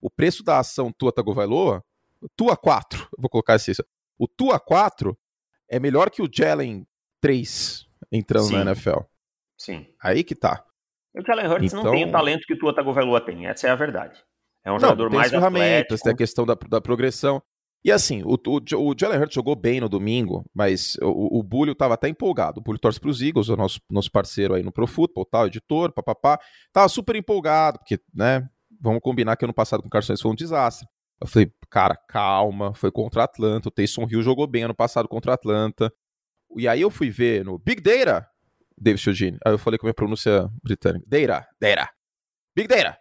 O preço da ação Tua Tagovailoa, Tua 4, vou colocar assim, o Tua 4 é melhor que o Jalen 3 entrando Sim. na NFL. Sim. Aí que tá. O Jalen Hurts então... não tem o talento que o Tua Tagovailoa tem, essa é a verdade. É um não, jogador tem mais ferramentas, atlético. tem a questão da, da progressão. E assim, o, o, o Jalen Hurts jogou bem no domingo, mas o, o Bulho estava até empolgado. O Bulho torce para os Eagles, o nosso, nosso parceiro aí no Pro Football, tal, editor, papapá. Tava super empolgado, porque, né, vamos combinar que ano passado com o Carson foi um desastre. Eu falei, cara, calma, foi contra a Atlanta. O Taysom Hill jogou bem ano passado contra a Atlanta. E aí eu fui ver no Big Data, David Chiodini. Aí eu falei com a minha pronúncia britânica. Data, Data. Big Data.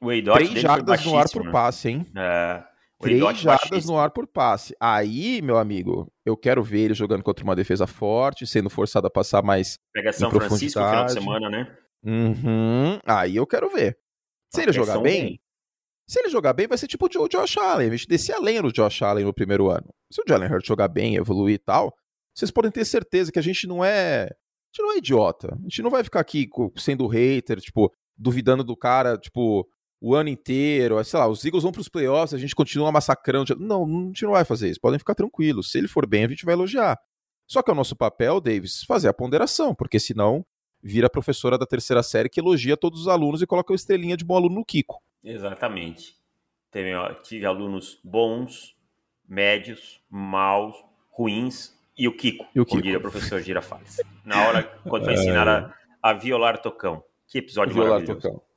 O Três jardas no ar por passe, hein? É, Três jardas no ar por passe. Aí, meu amigo, eu quero ver ele jogando contra uma defesa forte, sendo forçado a passar mais. Pega São Francisco no final de semana, né? Uhum. Aí eu quero ver. Se ele jogar bem, bem, se ele jogar bem, vai ser tipo o Josh Allen. A gente descer a lenha do Josh Allen no primeiro ano. Se o Jalen Hurts jogar bem, evoluir e tal, vocês podem ter certeza que a gente não é. A gente não é idiota. A gente não vai ficar aqui sendo hater, tipo, duvidando do cara, tipo, o ano inteiro. Sei lá, os Eagles vão pros playoffs, a gente continua massacrando. Não, a gente não vai fazer isso. Podem ficar tranquilos. Se ele for bem, a gente vai elogiar. Só que é o nosso papel, Davis, fazer a ponderação, porque senão vira a professora da terceira série que elogia todos os alunos e coloca uma estrelinha de bom aluno no Kiko. Exatamente. Teve, tive alunos bons, médios, maus, ruins e o Kiko, e o Kiko. como diria o professor Girafales. Na hora, quando foi ensinar a, a violar tocão. Que episódio violar maravilhoso. Tocão.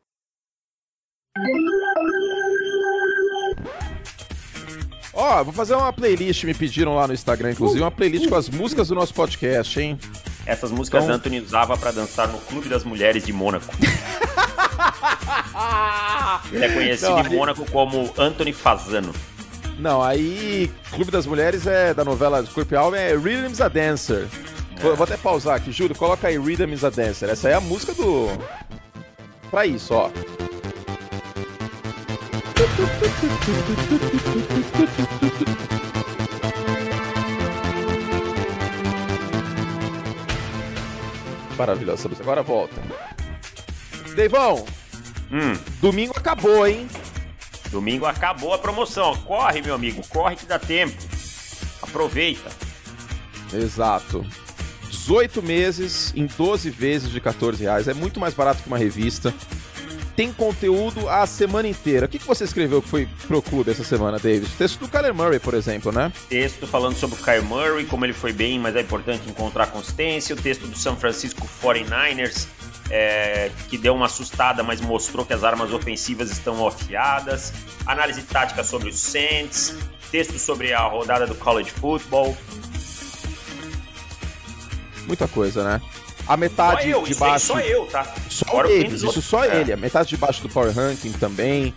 Ó, oh, vou fazer uma playlist, me pediram lá no Instagram, inclusive, uma playlist com as músicas do nosso podcast, hein? Essas músicas então... Anthony usava para dançar no Clube das Mulheres de Mônaco. Ele é conhecido Não, em Mônaco como Anthony Fazano. Não, aí Clube das Mulheres é da novela Scorpion é Rhythm's a Dancer. É. Vou, vou, até pausar aqui, Júlio, coloca aí Rhythm's a Dancer. Essa é a música do. Pra isso, ó. Maravilhosa música. Agora volta. Deivão, hum. domingo acabou, hein? Domingo acabou a promoção. Corre, meu amigo, corre que dá tempo. Aproveita. Exato. 18 meses em 12 vezes de 14 reais. É muito mais barato que uma revista tem conteúdo a semana inteira. O que, que você escreveu que foi pro clube essa semana, David? Texto do Kyler Murray, por exemplo, né? Texto falando sobre o Kyler Murray, como ele foi bem, mas é importante encontrar consistência. O texto do San Francisco 49ers, é, que deu uma assustada, mas mostrou que as armas ofensivas estão afiadas. Análise tática sobre os Saints. Texto sobre a rodada do college football. Muita coisa, né? A metade eu, de baixo. Só eu, tá? Só Fora eles, isso só é. ele. A metade de baixo do Power Ranking também.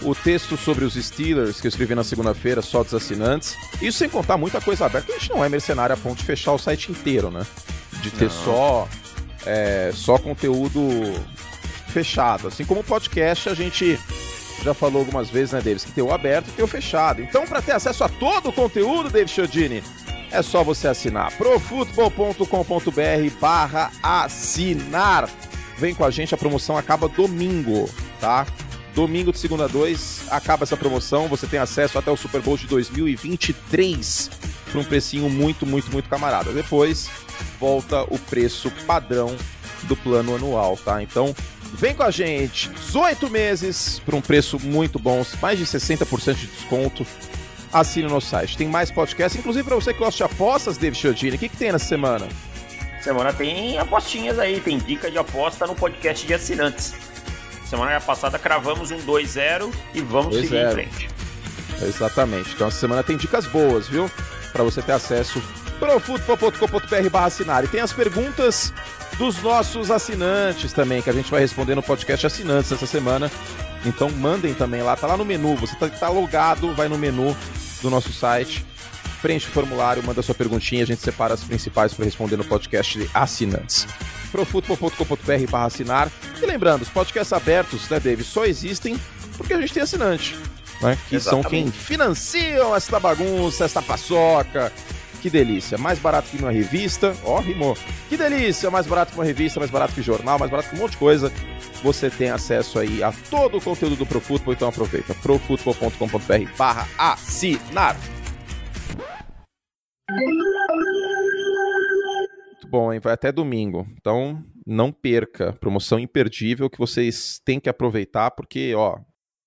O texto sobre os Steelers, que eu escrevi na segunda-feira, só dos assinantes. Isso sem contar muita coisa aberta. A gente não é mercenário a ponto de fechar o site inteiro, né? De ter só, é, só conteúdo fechado. Assim como o podcast, a gente já falou algumas vezes, né, Davis, que tem o aberto e tem o fechado. Então, para ter acesso a todo o conteúdo, David Chiodini, é só você assinar profutbol.com.br barra assinar. Vem com a gente, a promoção acaba domingo, tá? Domingo de segunda a dois, acaba essa promoção, você tem acesso até o Super Bowl de 2023 por um precinho muito, muito, muito camarada. Depois volta o preço padrão do plano anual, tá? Então, vem com a gente, 18 meses por um preço muito bom, mais de 60% de desconto assine o nosso site. Tem mais podcast, inclusive para você que gosta de apostas, David Chiodini. O que, que tem nessa semana? Semana tem apostinhas aí, tem dica de aposta no podcast de assinantes. Semana passada cravamos um 2-0 e vamos seguir em frente. Exatamente. Então essa semana tem dicas boas, viu? Para você ter acesso profutbol.com.br barra assinar. E tem as perguntas dos nossos assinantes também, que a gente vai responder no podcast assinantes essa semana. Então mandem também lá, tá lá no menu. Você tá, tá logado, vai no menu do nosso site, preenche o formulário, manda sua perguntinha, a gente separa as principais para responder no podcast de assinantes. profutbol.com.br barra assinar. E lembrando, os podcasts abertos, né, David, só existem porque a gente tem assinante. Né, que Exatamente. são quem financiam essa bagunça, essa paçoca, que delícia. Mais barato que uma revista. Ó, oh, rimou. Que delícia. Mais barato que uma revista, mais barato que jornal, mais barato que um monte de coisa. Você tem acesso aí a todo o conteúdo do ProFootball, então aproveita. profutbol.com.br barra assinar. Muito bom, hein? Vai até domingo. Então, não perca. Promoção imperdível que vocês têm que aproveitar, porque, ó,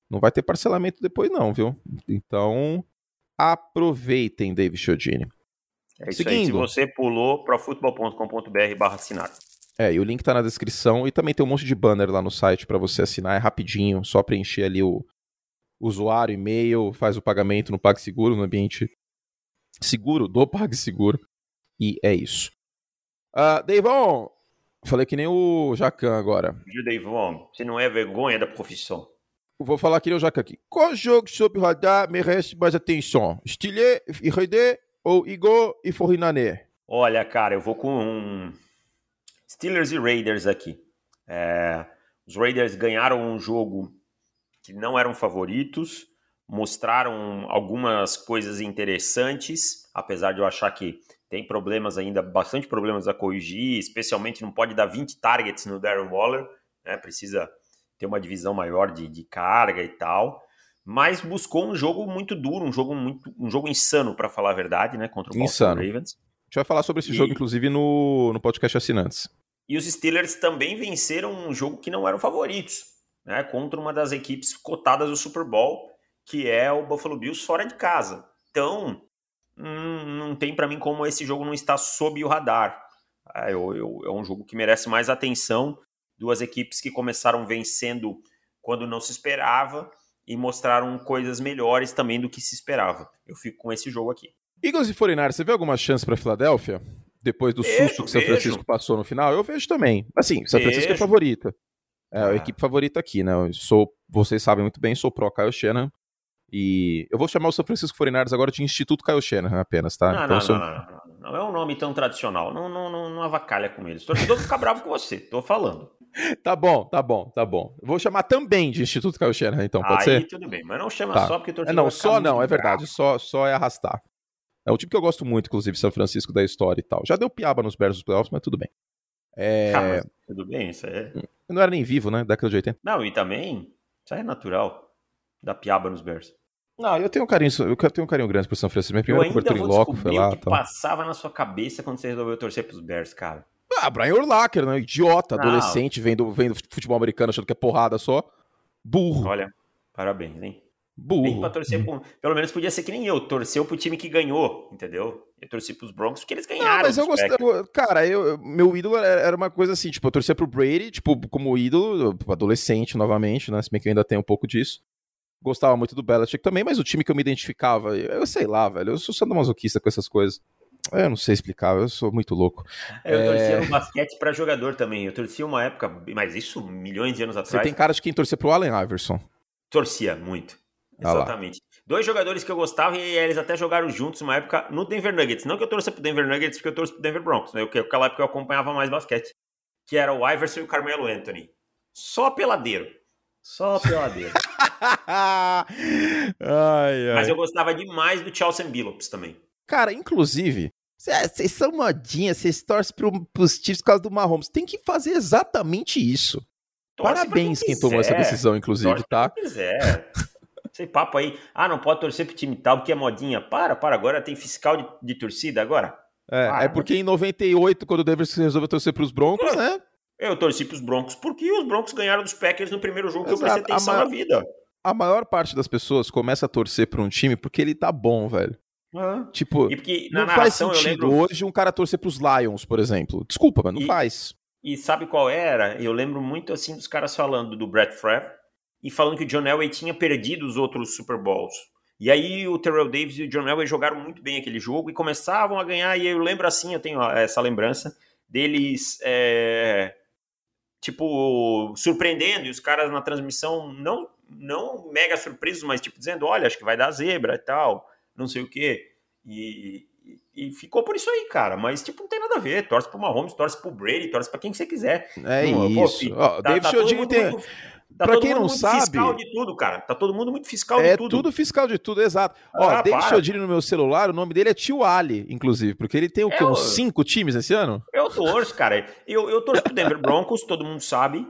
não vai ter parcelamento depois não, viu? Então, aproveitem, David Chiodini. É isso Seguindo. aí. Se você pulou, profutbol.com.br barra assinar. É, e o link tá na descrição e também tem um monte de banner lá no site para você assinar, é rapidinho, só preencher ali o usuário, e-mail, faz o pagamento no PagSeguro, no ambiente seguro do PagSeguro. E é isso. Uh, Deivon, falei que nem o Jacan agora. Deivon, você não é vergonha da profissão. Vou falar que nem o Jacan aqui. Qual jogo sob radar merece mais atenção? Stilé, Irede ou Igor e Forinané? Olha, cara, eu vou com Steelers e Raiders aqui. É, os Raiders ganharam um jogo que não eram favoritos, mostraram algumas coisas interessantes, apesar de eu achar que tem problemas ainda, bastante problemas a corrigir, especialmente não pode dar 20 targets no Darren Waller, né? precisa ter uma divisão maior de, de carga e tal. Mas buscou um jogo muito duro, um jogo muito, um jogo insano, para falar a verdade, né? Contra o Baltimore Ravens. A gente vai falar sobre esse e... jogo, inclusive, no, no podcast Assinantes. E os Steelers também venceram um jogo que não eram favoritos, né? Contra uma das equipes cotadas do Super Bowl, que é o Buffalo Bills fora de casa. Então, hum, não tem para mim como esse jogo não está sob o radar. É, eu, eu, é um jogo que merece mais atenção. Duas equipes que começaram vencendo quando não se esperava e mostraram coisas melhores também do que se esperava. Eu fico com esse jogo aqui. Eagles e 49 você vê alguma chance para Filadélfia? Depois do vejo, susto que São Francisco passou no final? Eu vejo também. Assim, São Francisco é vejo. é favorita. É ah. a equipe favorita aqui, né? Eu sou, vocês sabem muito bem, sou pró Kyle Shanahan. E eu vou chamar o São Francisco 49 agora de Instituto Kyle Shanahan apenas, tá? Não, então, não, sou... não, não, não, não, é um nome tão tradicional. Não, não, não, não avacalha com eles. Torcedor ficar bravo com você, tô falando. Tá bom, tá bom, tá bom. Vou chamar também de Instituto Kyle Shanahan, então, pode Aí, ser? tudo bem, mas não chama tá. só porque torcedor é, Não, só não, é verdade, só, só é arrastar. É um time que eu gosto muito, inclusive, São Francisco da história e tal. Já deu piaba nos Bears dos playoffs, mas tudo bem. É... Ah, mas tudo bem, isso é. Eu não era nem vivo, né? Década de 80. Não, e também, isso é natural. Da piaba nos Bears. Não, eu tenho um carinho, eu tenho um carinho grande pro São Francisco. Minha primeira cobertura em loco foi lá. O que tal. passava na sua cabeça quando você resolveu torcer pros Bears, cara? Ah, Brian Urlacher, né? Idiota, adolescente, vendo, vendo futebol americano achando que é porrada só. Burro. Olha, parabéns, hein? Burro. pra torcer pro... Pelo menos podia ser que nem eu, torceu pro time que ganhou, entendeu? Eu torci pros Broncos porque eles ganharam. Não, mas eu gostei. Cara, eu, meu ídolo era uma coisa assim, tipo, eu torcia pro Brady, tipo, como ídolo, adolescente novamente, né? Se bem que eu ainda tenho um pouco disso. Gostava muito do Belichick também, mas o time que eu me identificava, eu sei lá, velho, eu sou sadomasoquista com essas coisas. Eu não sei explicar, eu sou muito louco. Eu é... torcia no basquete para jogador também. Eu torcia uma época, mas isso milhões de anos atrás. Você tem cara de quem torcia pro Allen Iverson. Torcia muito. Exatamente. Ah Dois jogadores que eu gostava e eles até jogaram juntos uma época no Denver Nuggets. Não que eu torça pro Denver Nuggets, porque eu torço pro Denver Broncos, né? Aquela época eu acompanhava mais basquete. Que era o Iverson e o Carmelo Anthony. Só peladeiro. Só peladeiro. ai, ai. Mas eu gostava demais do Chelsea Billups também. Cara, inclusive, vocês são modinhas, vocês torcem pro, pros Chiefs por causa do Mahomes. Tem que fazer exatamente isso. Torce Parabéns quem, quem tomou essa decisão, inclusive, Torce tá? Quem quiser. Sei papo aí. Ah, não pode torcer pro time tal porque é modinha. Para, para. Agora tem fiscal de, de torcida agora. É, para, é porque em 98, quando o Davis resolveu torcer pros Broncos, né? Eu torci pros Broncos porque os Broncos ganharam dos Packers no primeiro jogo Exato. que eu prestei atenção na vida. A maior parte das pessoas começa a torcer pra um time porque ele tá bom, velho. Ah. Tipo, não faz sentido lembro... hoje um cara torcer pros Lions, por exemplo. Desculpa, mas não e, faz. E sabe qual era? Eu lembro muito assim dos caras falando do Brett Favre e falando que o John Elway tinha perdido os outros Super Bowls. E aí o Terrell Davis e o John Elway jogaram muito bem aquele jogo e começavam a ganhar. E eu lembro assim, eu tenho essa lembrança deles é, tipo, surpreendendo, e os caras na transmissão não, não mega surpresos, mas tipo, dizendo, olha, acho que vai dar zebra e tal, não sei o quê. E, e ficou por isso aí, cara. Mas, tipo, não tem nada a ver. Torce pro Mahomes, torce pro Brady, torce pra quem você quiser. É não, isso. Pô, tá, David tá tem... Tá pra quem não sabe. fiscal de tudo, cara. Tá todo mundo muito fiscal é de tudo. É tudo fiscal de tudo, exato. Ó, ah, David Chodini no meu celular, o nome dele é Tio Ali, inclusive, porque ele tem o quê? É, uns cinco times esse ano? Eu torço, cara. Eu, eu torço pro Denver Broncos, todo mundo sabe.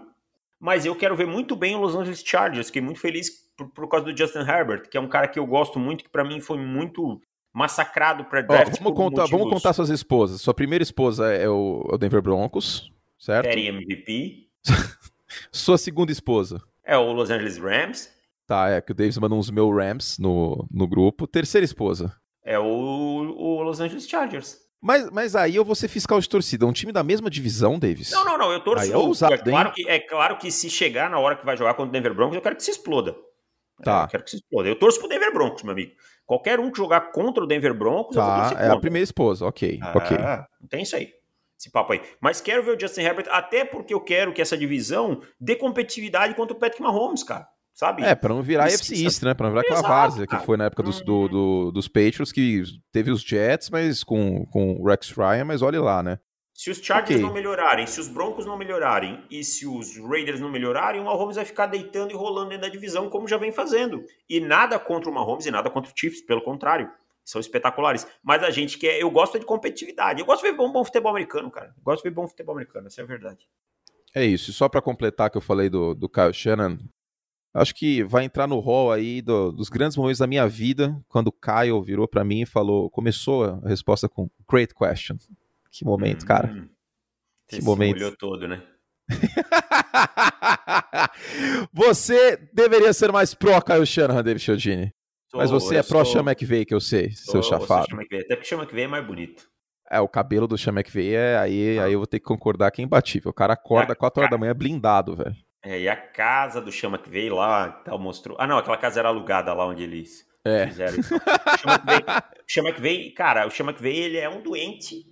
Mas eu quero ver muito bem o Los Angeles Chargers. Fiquei muito feliz por, por causa do Justin Herbert, que é um cara que eu gosto muito, que para mim foi muito massacrado para draft. Ó, vamos, contar, vamos contar suas esposas. Sua primeira esposa é o, é o Denver Broncos, certo? Terry MVP. Sua segunda esposa? É o Los Angeles Rams. Tá, é que o Davis mandou uns meus Rams no, no grupo. Terceira esposa? É o, o Los Angeles Chargers. Mas, mas aí eu vou ser fiscal de torcida. Um time da mesma divisão, Davis? Não, não, não. Eu torço. Aí é, ousado, é, claro que, é claro que se chegar na hora que vai jogar contra o Denver Broncos, eu quero que se exploda. Tá. Eu quero que se exploda. Eu torço pro Denver Broncos, meu amigo. Qualquer um que jogar contra o Denver Broncos, tá, eu vou torcer É a primeira esposa, ok. Ah, ok. Não tem isso aí. Esse papo aí. Mas quero ver o Justin Herbert, até porque eu quero que essa divisão dê competitividade contra o Patrick Mahomes, cara sabe? É, pra não virar AFC East, né? Pra não virar aquela várzea que foi na época dos, do, do, dos Patriots, que teve os Jets, mas com, com o Rex Ryan, mas olha lá, né? Se os Chargers okay. não melhorarem, se os Broncos não melhorarem e se os Raiders não melhorarem, o Mahomes vai ficar deitando e rolando dentro da divisão, como já vem fazendo. E nada contra o Mahomes e nada contra o Chiefs, pelo contrário. São espetaculares. Mas a gente quer. Eu gosto de competitividade. Eu gosto de ver bom, bom futebol americano, cara. Eu gosto de ver bom futebol americano, essa é a verdade. É isso. E só para completar que eu falei do, do Kyle Shannon, Acho que vai entrar no hall aí do, dos grandes momentos da minha vida, quando o Kyle virou para mim e falou, começou a resposta com great question. Que momento, hum, cara. Que Você momento. todo, né? você deveria ser mais pró Kyle Shanahan, David Chiodini. Mas você é pró Sean McVay, que eu sei, seu chafado. Até porque Sean McVay é mais bonito. É, o cabelo do Sean McVay é aí, ah. aí eu vou ter que concordar que é imbatível. O cara acorda 4 horas da manhã blindado, velho. É, e a casa do Chama que veio lá, tal, mostrou. Ah, não, aquela casa era alugada lá onde eles é. fizeram isso. O Chama que veio, cara, o Chama que veio, ele é um doente.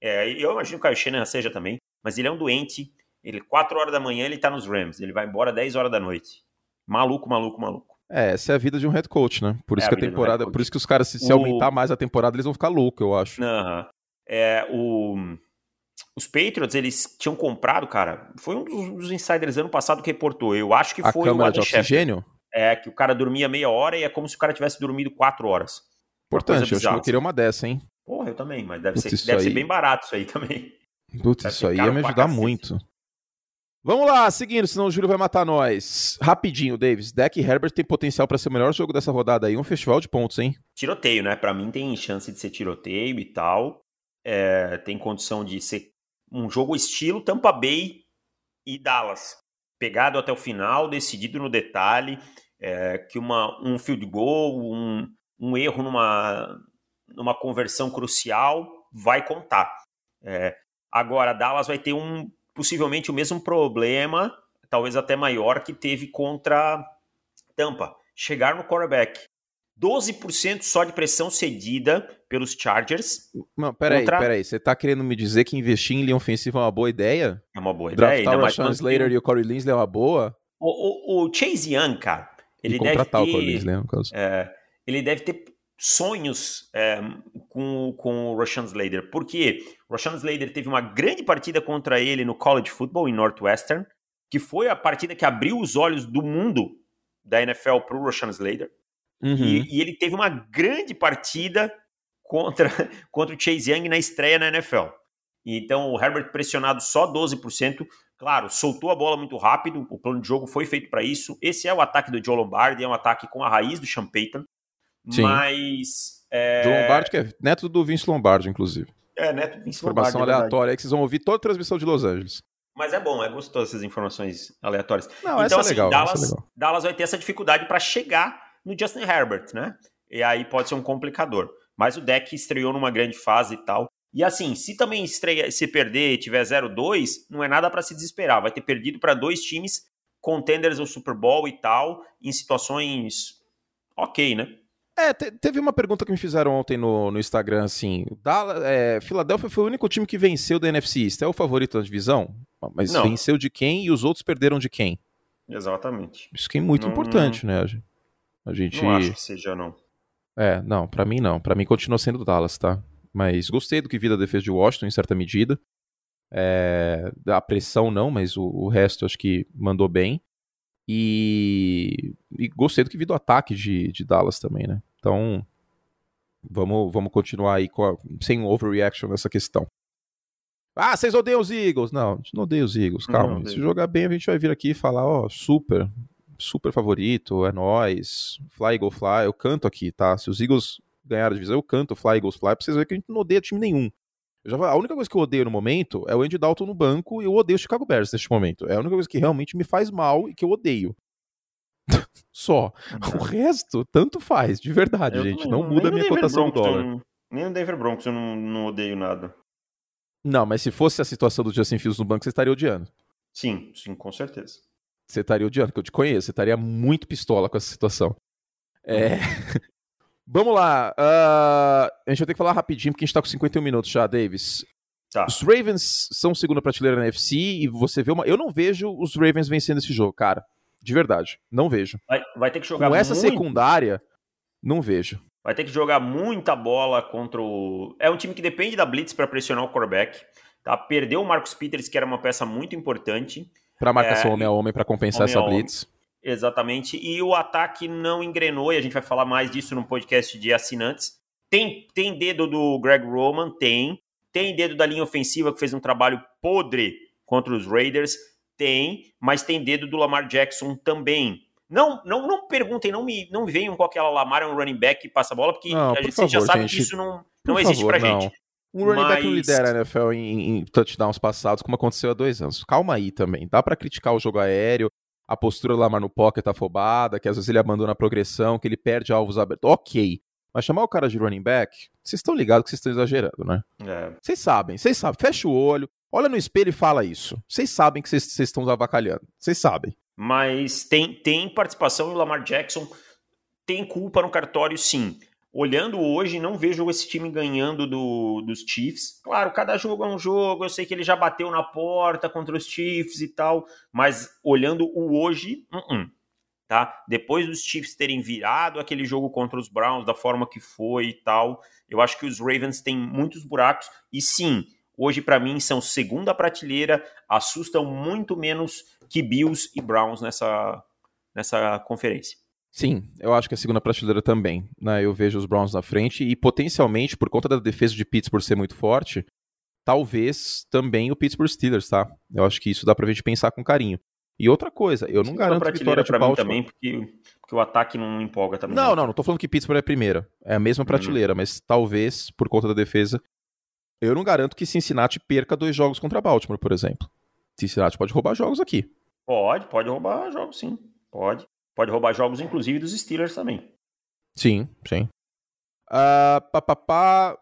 É, eu imagino que o Shanahan seja também, mas ele é um doente. Ele, 4 horas da manhã, ele tá nos Rams. Ele vai embora 10 horas da noite. Maluco, maluco, maluco. É, essa é a vida de um head coach, né? Por isso é que a, a temporada. Por isso que os caras, se, se o... aumentar mais a temporada, eles vão ficar loucos, eu acho. Uhum. É, o os Patriots, eles tinham comprado, cara. Foi um dos, insiders ano passado que reportou. Eu acho que a foi o Adam de oxigênio? É, que o cara dormia meia hora e é como se o cara tivesse dormido quatro horas. Importante, eu acho que eu queria uma dessa, hein? Porra, eu também, mas deve, Putz, ser, deve aí... ser bem barato isso aí também. Putz, isso aí ia me ajudar muito. Vamos lá, seguindo, senão o Júlio vai matar nós. Rapidinho, Davis. Deck Herbert tem potencial para ser o melhor jogo dessa rodada aí. Um festival de pontos, hein? Tiroteio, né? Para mim tem chance de ser tiroteio e tal. É, tem condição de ser um jogo estilo Tampa Bay e Dallas. Pegado até o final, decidido no detalhe, é, que uma, um field goal, um, um erro numa, numa conversão crucial vai contar. É, agora, Dallas vai ter um possivelmente o mesmo problema, talvez até maior, que teve contra Tampa. Chegar no quarterback. 12% só de pressão cedida pelos Chargers. Não, peraí, contra... peraí. Você tá querendo me dizer que investir em linha ofensiva é uma boa ideia? É uma boa Draftar ideia. Draftar o Rashawn Slater e o Corey Linsley é uma boa? O, o, o Chase Young, cara, ele deve ter... o Corey Linsley, no caso. É, ele deve ter sonhos é, com, com o Rashawn Slater. Por quê? O Rashawn Slater teve uma grande partida contra ele no college football em Northwestern, que foi a partida que abriu os olhos do mundo da NFL para o Rashawn Slater. Uhum. E, e, ele teve uma grande partida contra, contra o Chase Young na estreia na NFL. Então o Herbert pressionado só 12%. Claro, soltou a bola muito rápido, o plano de jogo foi feito para isso. Esse é o ataque do Joe Lombardi, é um ataque com a raiz do Sean Payton. Sim. Mas. É... Joe Lombardi, que é neto do Vince Lombardi, inclusive. É, neto do Vince Informação Lombardi. Informação é aleatória aí que vocês vão ouvir toda a transmissão de Los Angeles. Mas é bom, é gostoso essas informações aleatórias. Não, então, é assim, legal, Dallas, é legal. Dallas vai ter essa dificuldade para chegar no Justin Herbert, né? E aí pode ser um complicador. Mas o deck estreou numa grande fase e tal. E assim, se também estreia, se perder e tiver 0-2, não é nada para se desesperar. Vai ter perdido para dois times contenders ao Super Bowl e tal, em situações ok, né? É, te, teve uma pergunta que me fizeram ontem no, no Instagram, assim, Dallas, é, Philadelphia foi o único time que venceu da NFC East, é o favorito da divisão? Mas não. venceu de quem e os outros perderam de quem? Exatamente. Isso que é muito não, importante, não... né? A gente. Não acho que seja, não. É, não, para mim não. Para mim continua sendo o Dallas, tá? Mas gostei do que vi da defesa de Washington em certa medida. É, a pressão não, mas o, o, resto acho que mandou bem. E, e gostei do que vi do ataque de, de Dallas também, né? Então, vamos, vamos continuar aí a, sem overreaction nessa questão. Ah, vocês odeiam os Eagles? Não, a gente não odeia os Eagles, calma. Não, Se jogar bem, a gente vai vir aqui e falar, ó, super, super favorito, é nós, Fly Eagle Fly, eu canto aqui, tá? Se os Eagles ganharem a divisão, eu canto Fly Eagles Fly, pra vocês verem que a gente não odeia time nenhum. Já, a única coisa que eu odeio no momento é o Andy Dalton no banco e eu odeio o Chicago Bears neste momento. É a única coisa que realmente me faz mal e que eu odeio. Só. O resto, tanto faz, de verdade, eu gente. Não, não muda a minha cotação do dólar. Nem o Denver Broncos eu não, não odeio nada. Não, mas se fosse a situação do Justin Fields no banco, você estaria odiando. Sim, sim, com certeza. Você estaria odiando, que eu te conheço, você estaria muito pistola com essa situação. É. Vamos lá. Uh, a gente vai ter que falar rapidinho, porque a gente tá com 51 minutos já, Davis. Tá. Os Ravens são segunda prateleira na NFC e você vê uma. Eu não vejo os Ravens vencendo esse jogo, cara. De verdade. Não vejo. Vai, vai ter que jogar Com essa muito... secundária, não vejo. Vai ter que jogar muita bola contra o. É um time que depende da Blitz para pressionar o quarterback. Tá? Perdeu o Marcus Peters, que era uma peça muito importante. Para marcação é... homem a homem, para compensar essa Blitz. Exatamente. E o ataque não engrenou, e a gente vai falar mais disso no podcast de assinantes. Tem, tem dedo do Greg Roman? Tem. Tem dedo da linha ofensiva, que fez um trabalho podre contra os Raiders? Tem. Mas tem dedo do Lamar Jackson também. Não, não, não perguntem, não me, não venham com aquela Lamar é um running back que passa a bola, porque não, a gente favor, já sabe gente. que isso não, não existe favor, pra não. Um running Mas... back não lidera a NFL em, em, touchdowns passados, como aconteceu há dois anos. Calma aí também. Dá para criticar o jogo aéreo, a postura lá no pocket afobada, que às vezes ele abandona a progressão, que ele perde alvos abertos. Ok. Mas chamar o cara de running back, vocês estão ligados que vocês estão exagerando, né? É. Vocês sabem, vocês sabem. Fecha o olho, olha no espelho e fala isso. Vocês sabem que vocês estão avacalhando. Vocês sabem. Mas tem, tem participação e o Lamar Jackson tem culpa no cartório, sim olhando hoje, não vejo esse time ganhando do, dos Chiefs. Claro, cada jogo é um jogo, eu sei que ele já bateu na porta contra os Chiefs e tal, mas olhando o hoje, uh -uh, tá? Depois dos Chiefs terem virado aquele jogo contra os Browns da forma que foi e tal, eu acho que os Ravens têm muitos buracos e sim, hoje para mim são segunda prateleira, assustam muito menos que Bills e Browns nessa nessa conferência. Sim, eu acho que a segunda prateleira também. Né? Eu vejo os Browns na frente e potencialmente, por conta da defesa de Pittsburgh ser muito forte, talvez também o Pittsburgh Steelers, tá? Eu acho que isso dá pra gente pensar com carinho. E outra coisa, eu não garanto vitória de Baltimore. também, porque, porque o ataque não empolga também. Não, não, não tô falando que Pittsburgh é a primeira. É a mesma uhum. prateleira, uhum. mas talvez, por conta da defesa, eu não garanto que Cincinnati perca dois jogos contra Baltimore, por exemplo. Cincinnati pode roubar jogos aqui. Pode, pode roubar jogos, sim. Pode. Pode roubar jogos, inclusive, dos Steelers também. Sim, sim. Uh, pá, pá, pá.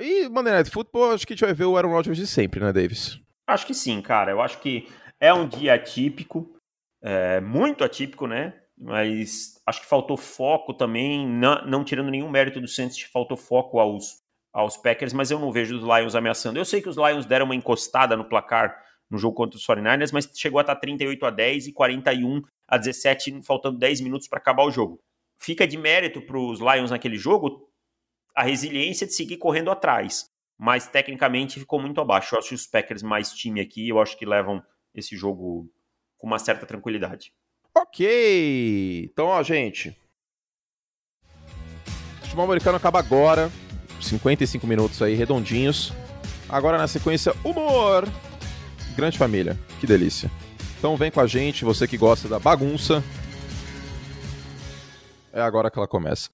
E Monday Night Football, acho que a gente vai ver o Aaron Rodgers de sempre, né, Davis? Acho que sim, cara. Eu acho que é um dia atípico, é, muito atípico, né? Mas acho que faltou foco também, não, não tirando nenhum mérito do Saints, faltou foco aos, aos Packers, mas eu não vejo os Lions ameaçando. Eu sei que os Lions deram uma encostada no placar no jogo contra os 49ers, mas chegou a estar 38 a 10 e 41 a 17, faltando 10 minutos para acabar o jogo. Fica de mérito para os Lions naquele jogo a resiliência de seguir correndo atrás, mas tecnicamente ficou muito abaixo. Eu acho que os Packers mais time aqui, eu acho que levam esse jogo com uma certa tranquilidade. Ok, então ó, gente. O futebol americano acaba agora, 55 minutos aí redondinhos. Agora na sequência, humor. Grande família, que delícia. Então vem com a gente, você que gosta da bagunça. É agora que ela começa.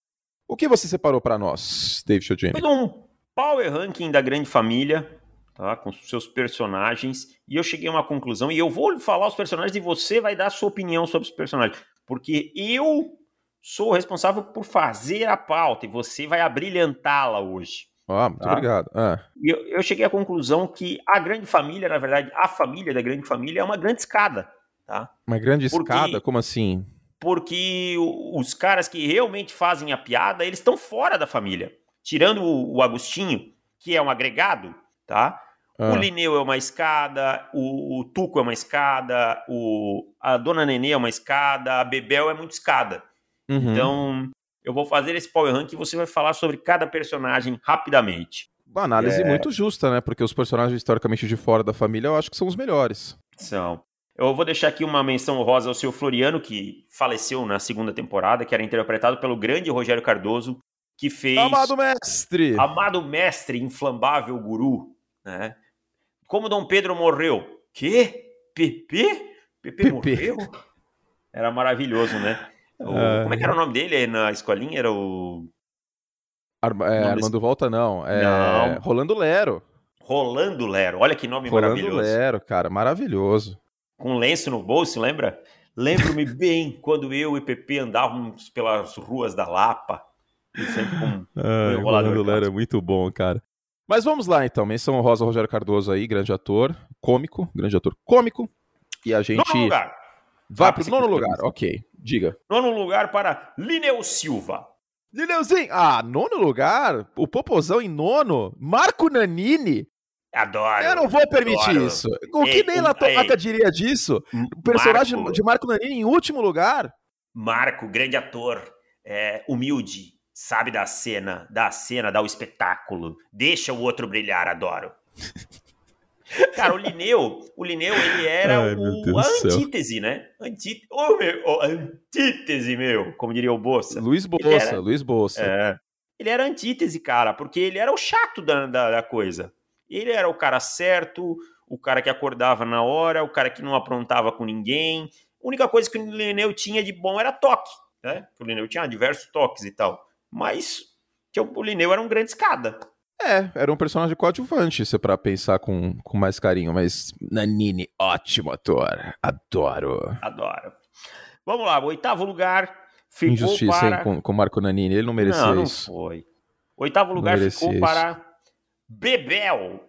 O que você separou para nós, David Chodini? um power ranking da grande família, tá? Com seus personagens. E eu cheguei a uma conclusão. E eu vou falar os personagens e você vai dar a sua opinião sobre os personagens. Porque eu sou responsável por fazer a pauta e você vai abrilhantá-la hoje. Ah, muito tá? obrigado. É. Eu, eu cheguei à conclusão que a grande família, na verdade, a família da grande família é uma grande escada. Tá? Uma grande porque, escada? Como assim? Porque os caras que realmente fazem a piada, eles estão fora da família. Tirando o, o Agostinho, que é um agregado, tá? Ah. O Lineu é uma escada, o, o, Tuco é uma escada, o, a Dona Nenê é uma escada, a Bebel é muito escada. Uhum. Então, eu vou fazer esse power rank e você vai falar sobre cada personagem rapidamente. Uma análise é... muito justa, né? Porque os personagens historicamente de fora da família eu acho que são os melhores. São. Eu vou deixar aqui uma menção rosa ao seu Floriano, que faleceu na segunda temporada, que era interpretado pelo grande Rogério Cardoso, que fez. Amado mestre! Amado mestre, inflamável guru. Né? Como Dom Pedro morreu? Quê? Pepe? Pepe morreu? Era maravilhoso, né? O, uh... Como é que era o nome dele na escolinha? Era o. Ar é, Armando. Volta, não. É... não. Rolando Lero. Rolando Lero. Olha que nome Rolando maravilhoso. Rolando Lero, cara. Maravilhoso. Com lenço no bolso, lembra? Lembro-me bem quando eu e Pepe andávamos pelas ruas da Lapa. Sempre com ah. Rolando Lero é muito bom, cara. Mas vamos lá então. Menção Rosa Rogério Cardoso aí, grande ator, cômico, grande ator cômico. E a gente. Nono lugar. Vai pro nono lugar, ok. Diga. Nono lugar para Lineu Silva. Lineuzinho! Ah, nono lugar? O Popozão em nono? Marco Nanini? Adoro. Eu não vou permitir adoro. isso. O que Ei, ei. diria disso? O personagem Marco. de Marco Nanini em último lugar? Marco, grande ator, é, humilde, sabe da cena, da cena, dá o espetáculo, deixa o outro brilhar, adoro. Cara, o Lineu, o Lineu, ele era Ai, o, a antítese, né? Antí... Ô, meu, ô, antítese, meu, como diria o Bolsa. Luiz Ele Bolsa, era- Luiz Bolsa. É. Ele era antítese, cara, porque ele era o chato da, da, da coisa. Ele era o cara certo, o cara que acordava na hora, o cara que não aprontava com ninguém. A única coisa que o Lineu tinha de bom era toque, né? O Lineu tinha diversos toques e tal. Mas que o Lineu era um grande escada. É, era um personagem coadjuvante, se é pra pensar com, com mais carinho, mas Nanini, ótimo ator, adoro. Adoro. Vamos lá, o oitavo lugar ficou Injustiça, para... hein, com, com Marco Nanini, ele não merecia não, não isso. foi. Oitavo lugar ficou isso. para Bebel.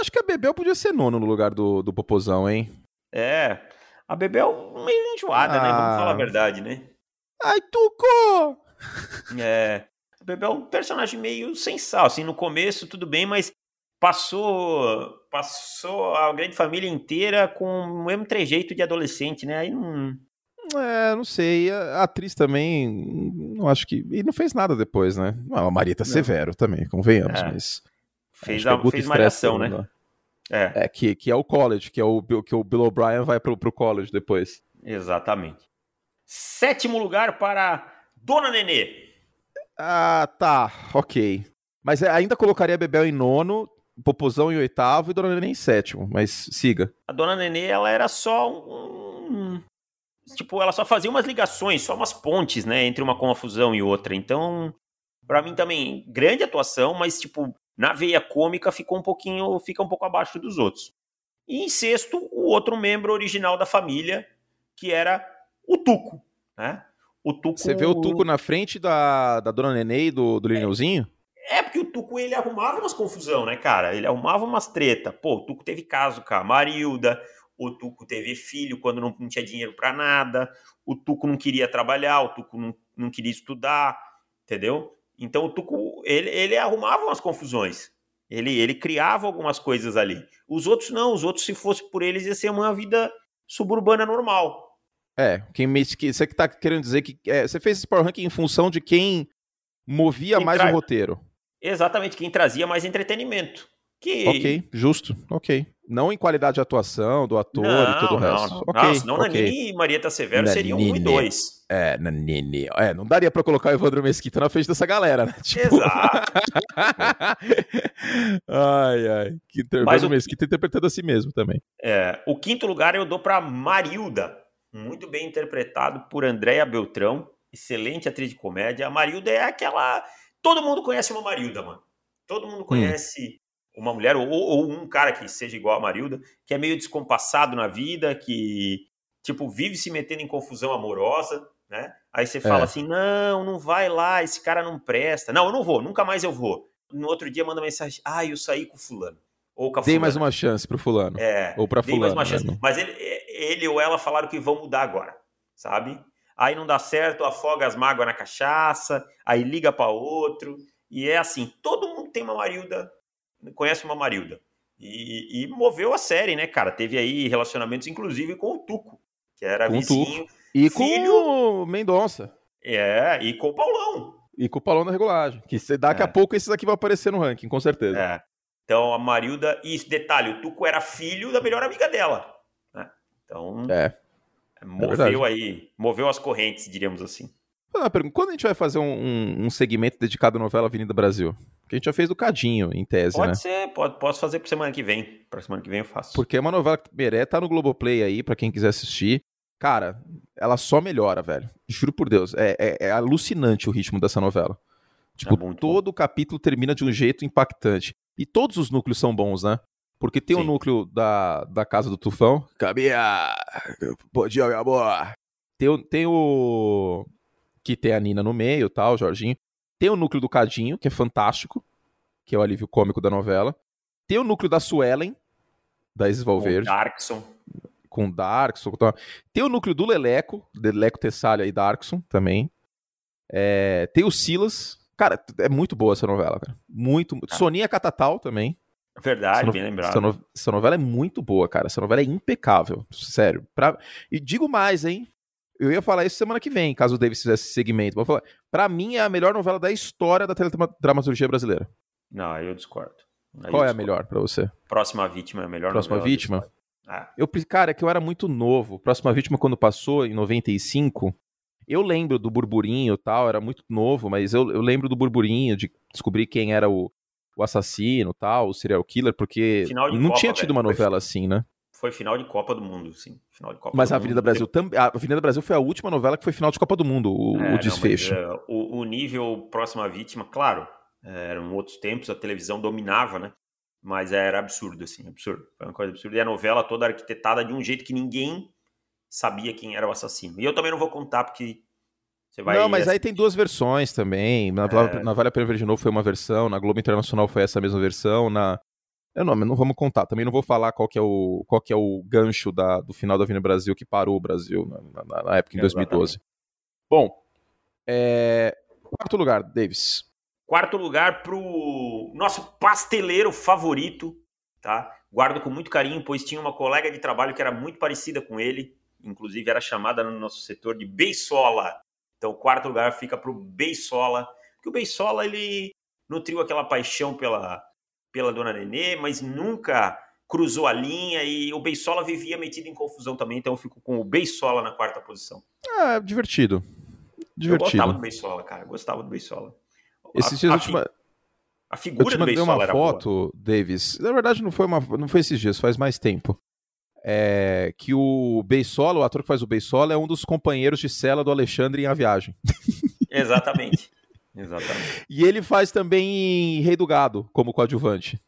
Acho que a Bebel podia ser nono no lugar do, do Popozão, hein? É. A Bebel meio enjoada, né? Vamos Ah. falar a verdade, né? Ai, Tuco! É. Bebel é um personagem meio sem sal, assim, no começo tudo bem, mas passou passou a grande família inteira com o mesmo trejeito de adolescente, né? Aí não... É, não sei. A atriz também, não acho que. E não fez nada depois, né? Não, a Marieta Não. Severo também, convenhamos, É. mas. fez, é a, Guto fez malhação, também, né? É, É, que, que é o college, que é o que o Bill O'Brien vai pro, pro college depois. exatamente. Sétimo lugar para Dona Nenê. Ah, tá, ok. Mas é, ainda colocaria Bebel em nono, Popozão em oitavo e Dona Nenê em sétimo, mas siga. A Dona Nenê, ela era só um... Tipo, ela só fazia umas ligações, só umas pontes, né? Entre uma confusão e outra. Então, pra mim também, grande atuação, mas, tipo, na veia cômica ficou um pouquinho... Fica um pouco abaixo dos outros. E em sexto, o outro membro original da família, que era o Tuco, né? O Tuco... Você vê o Tuco na frente da, da Dona Nenê e do, do Lineuzinho? É, porque o Tuco, ele arrumava umas confusão, né, cara? Ele arrumava umas treta. Pô, o Tuco teve caso com a Marilda, o Tuco teve filho quando não, não tinha dinheiro pra nada, o Tuco não queria trabalhar, o Tuco não, não queria estudar, entendeu? Então o Tuco, ele, ele arrumava umas confusões. Ele, ele criava algumas coisas ali. Os outros não, os outros, se fosse por eles, ia ser uma vida suburbana normal. É, quem me, que, você que tá querendo dizer que é, você fez esse Power Ranking em função de quem movia Quem mais traz- o roteiro. Exatamente, quem trazia mais entretenimento. Que Ok, justo, ok. Não em qualidade de atuação do ator e tudo o resto. Não, não, senão ok. Nanini e Marieta Severo seriam um e Nanini. dois. É, Nanini. É, não daria pra colocar o Evandro Mesquita na frente dessa galera, né? Tipo... Exato. ai, ai. Mas Evandro o- Mesquita interpretando a si mesmo também. É, o quinto lugar eu dou para Marilda, muito bem interpretado por Andréa Beltrão, excelente atriz de comédia. A Marilda é aquela. Todo mundo conhece uma Marilda, mano. Todo Hum. mundo conhece uma mulher, ou, ou um cara que seja igual a Marilda, que é meio descompassado na vida, que, tipo, vive se metendo em confusão amorosa, né? Aí você fala É. assim: não, não vai lá, esse cara não presta. Não, eu não vou, nunca mais eu vou. No outro dia manda mensagem: ah, eu saí com o fulano. Ou com a Dei mais uma chance pro fulano. É, Ou pra dei mais fulano. uma chance. né? Mas ele, ele ou ela falaram que vão mudar agora, sabe? Aí não dá certo, afoga as mágoas na cachaça, aí liga para outro. E é assim, todo mundo tem uma Marilda, conhece uma Marilda. E, e moveu a série, né, cara? Teve aí relacionamentos, inclusive, com o Tuco, que era Com vizinho. E com Filho- o Mendonça. É, e com o Paulão. E com o Palão na regulagem. Que daqui É. a pouco esses aqui vão aparecer no ranking, com certeza. É. Então a Marilda. E detalhe, o Tuco era filho da melhor amiga dela. né? Então. É. Moveu verdade. aí, moveu as correntes, diríamos assim. Pergunta. Quando a gente vai fazer um, um, um segmento dedicado à novela Avenida Brasil? Que a gente já fez do Cadinho, em tese, Pode né? ser, pode, posso fazer pra semana que vem. Pra semana que vem eu faço. Porque é uma novela que merece, tá no Globoplay aí, pra quem quiser assistir. Cara, ela só melhora, velho. Juro por Deus. É, é- é alucinante o ritmo dessa novela. Tipo, É todo o capítulo termina de um jeito impactante. E todos os núcleos são bons, né? Porque tem o núcleo da, da Casa do Tufão. Cabia! Bom dia, meu amor! Tem, o- tem o. Que tem a Nina no meio tal, o Jorginho. Tem o núcleo do Cadinho, que é fantástico, que é o alívio cômico da novela. Tem o núcleo da Suelen, da Isis Valverde. Com Darkson. Com Darkson. Com... Tem o núcleo do Leleco, Leleco Tessália e Darkson também. É... Tem o Silas. Cara, é muito boa essa novela, cara. Muito. Ah. Soninha Catatal também. Verdade, no... bem lembrado. Essa, no... essa, novela é muito boa, cara. Essa novela é impecável. Sério. Pra... E digo mais, hein? Eu ia falar isso semana que vem, caso o Davis fizesse segmento. Vou falar. Pra mim é a melhor novela da história da teledramaturgia brasileira. Não, aí eu discordo. Aí Qual eu é a melhor para você? Próxima Vítima é a melhor Próxima Vítima? Ah. Eu, cara, é que eu era muito novo. Próxima Vítima, quando passou, em 95, eu lembro do burburinho e tal, era muito novo, mas eu, eu lembro do burburinho, de descobrir quem era o, o assassino tal, o serial killer, porque não Copa, tinha tido velho. uma novela foi, assim, né? Foi final de Copa do Mundo, sim. Final de Copa mas a Avenida Brasil também. A Avenida Brasil foi a última novela que foi final de Copa do Mundo, o, é, o desfecho. Não, mas, uh, o, o, nível Próxima Vítima, claro, eram outros tempos, a televisão dominava, né? Mas era absurdo, assim, absurdo. Foi uma coisa absurda. E a novela toda arquitetada de um jeito que ninguém sabia quem era o assassino. E eu também não vou contar, porque você vai... Não, mas aí tem duas versões também. Na, é... na Vale a Pena Ver de Novo foi uma versão, na Globo Internacional foi essa mesma versão, na... Eu não, não vamos contar. Também não vou falar qual que é o, qual que é o gancho da, do final da Avenida Brasil que parou o Brasil na, na, na época, em 2012. Bom, é... quarto lugar, Davis. Quarto lugar para o nosso pasteleiro favorito, tá? Guardo com muito carinho, pois tinha uma colega de trabalho que era muito parecida com ele, inclusive era chamada no nosso setor de Beisola. Então, o quarto lugar fica para o Beisola, porque o Beisola ele nutriu aquela paixão pela, pela dona Nenê, mas nunca cruzou a linha e o Beisola vivia metido em confusão também, então eu fico com o Beisola na quarta posição. Ah, divertido. Divertido. Eu gostava do Beisola, cara, eu gostava do Beisola. Esses dias a, eu te, ma... a figura eu te mandei uma foto, boa. Davis. Na verdade, não foi, uma, não foi esses dias, faz mais tempo. É, que o Beisola, o ator que faz o Beisola, é um dos companheiros de cela do Alexandre em A Viagem. Exatamente. Exatamente. E ele faz também Rei do Gado, como coadjuvante.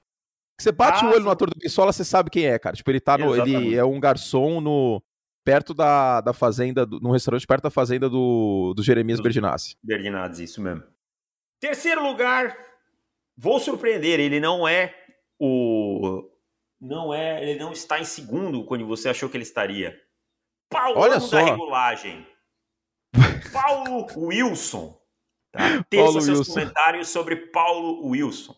Você bate ah, o olho no ator do Beisola, você sabe quem é, cara. Tipo, ele tá no. Ele é um garçom no. Perto da, da fazenda, num restaurante perto da fazenda do, do Jeremias Berdinazzi. Berdinazzi, isso mesmo. Terceiro lugar, vou surpreender, ele não é o não é, ele não está em segundo quando você achou que ele estaria. Paulo Olha só. da regulagem. Paulo Wilson. Tá? Teça Paulo seus Wilson. comentários sobre Paulo Wilson.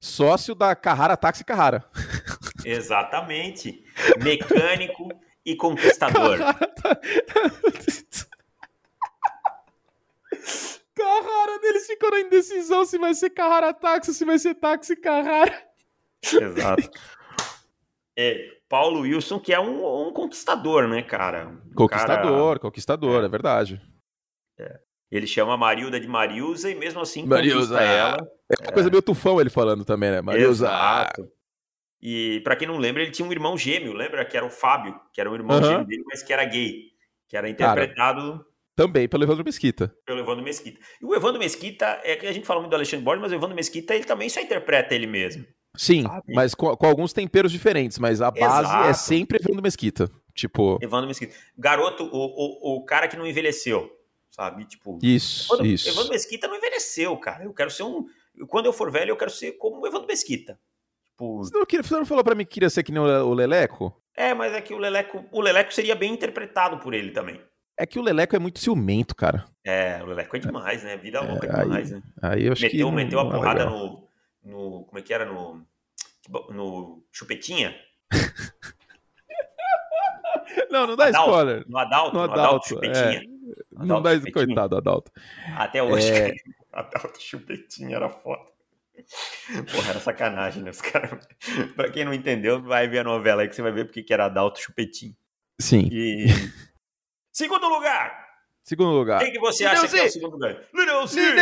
Sócio da Carrara Táxi Carrara. Exatamente. Mecânico e conquistador. Carrara, eles ficam na indecisão se vai ser Carrara táxi se vai ser táxi Carrara. Exato. É, Paulo Wilson, que é um, um conquistador, né, cara? Um conquistador, cara... conquistador, é, é verdade. É. Ele chama Marilda de Marilza e mesmo assim Marilza ela. É uma coisa meio tufão ele falando também, né? Marilza. Exato. E para quem não lembra, ele tinha um irmão gêmeo, lembra? Que era o Fábio, que era o irmão uhum. gêmeo dele, mas que era gay. Que era interpretado cara, também pelo Evandro Mesquita. Pelo Evandro Mesquita. E o Evandro Mesquita, é que a gente fala muito do Alexandre Borges, mas o Evandro Mesquita, ele também só interpreta ele mesmo. Sim, sabe? mas com, com, alguns temperos diferentes, mas a base é Exato. é sempre Evandro Mesquita. Tipo. Evandro Mesquita. Garoto, o, o, o cara que não envelheceu, sabe? Tipo. Isso, Evandro, isso. Evandro Mesquita não envelheceu, cara. Eu quero ser um. Quando eu for velho, eu quero ser como o Evandro Mesquita. Tipo... Você, não você não falou pra mim que queria ser que nem o Leleco? É, mas é que o Leleco. O Leleco seria bem interpretado por ele também. É que o Leleco é muito ciumento, cara. É, o Leleco é demais, né? Vida louca é, demais, aí, né? Aí eu acho meteu, que meteu a porrada no, no. Como é que era? No. No Chupetinha. não, não dá Adalto, spoiler. No Adalto, no Adalto Chupetinha. É. Adalto, não dá, chupetinha. coitado, Adalto. Até hoje, é... Adalto Chupetinha era foda. Porra, era sacanagem, né? Os cara... pra quem não entendeu, vai ver a novela aí que você vai ver porque que era Adalto Chupetinho. Sim. E Segundo lugar. Segundo lugar. Quem que você acha que é o segundo lugar? Lineuzinho.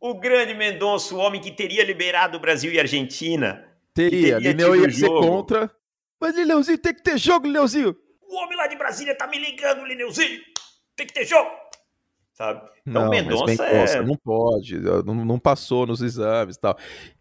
O grande Mendonça, o homem que teria liberado o Brasil e a Argentina. Teria. Lineu ia ser contra. Mas Lineuzinho tem que ter jogo, Lineuzinho. O homem lá de Brasília tá me ligando, Lineuzinho. Tem que ter jogo. Sabe? Então não, Mendonça é... Não pode, não, não, passou nos exames e tal.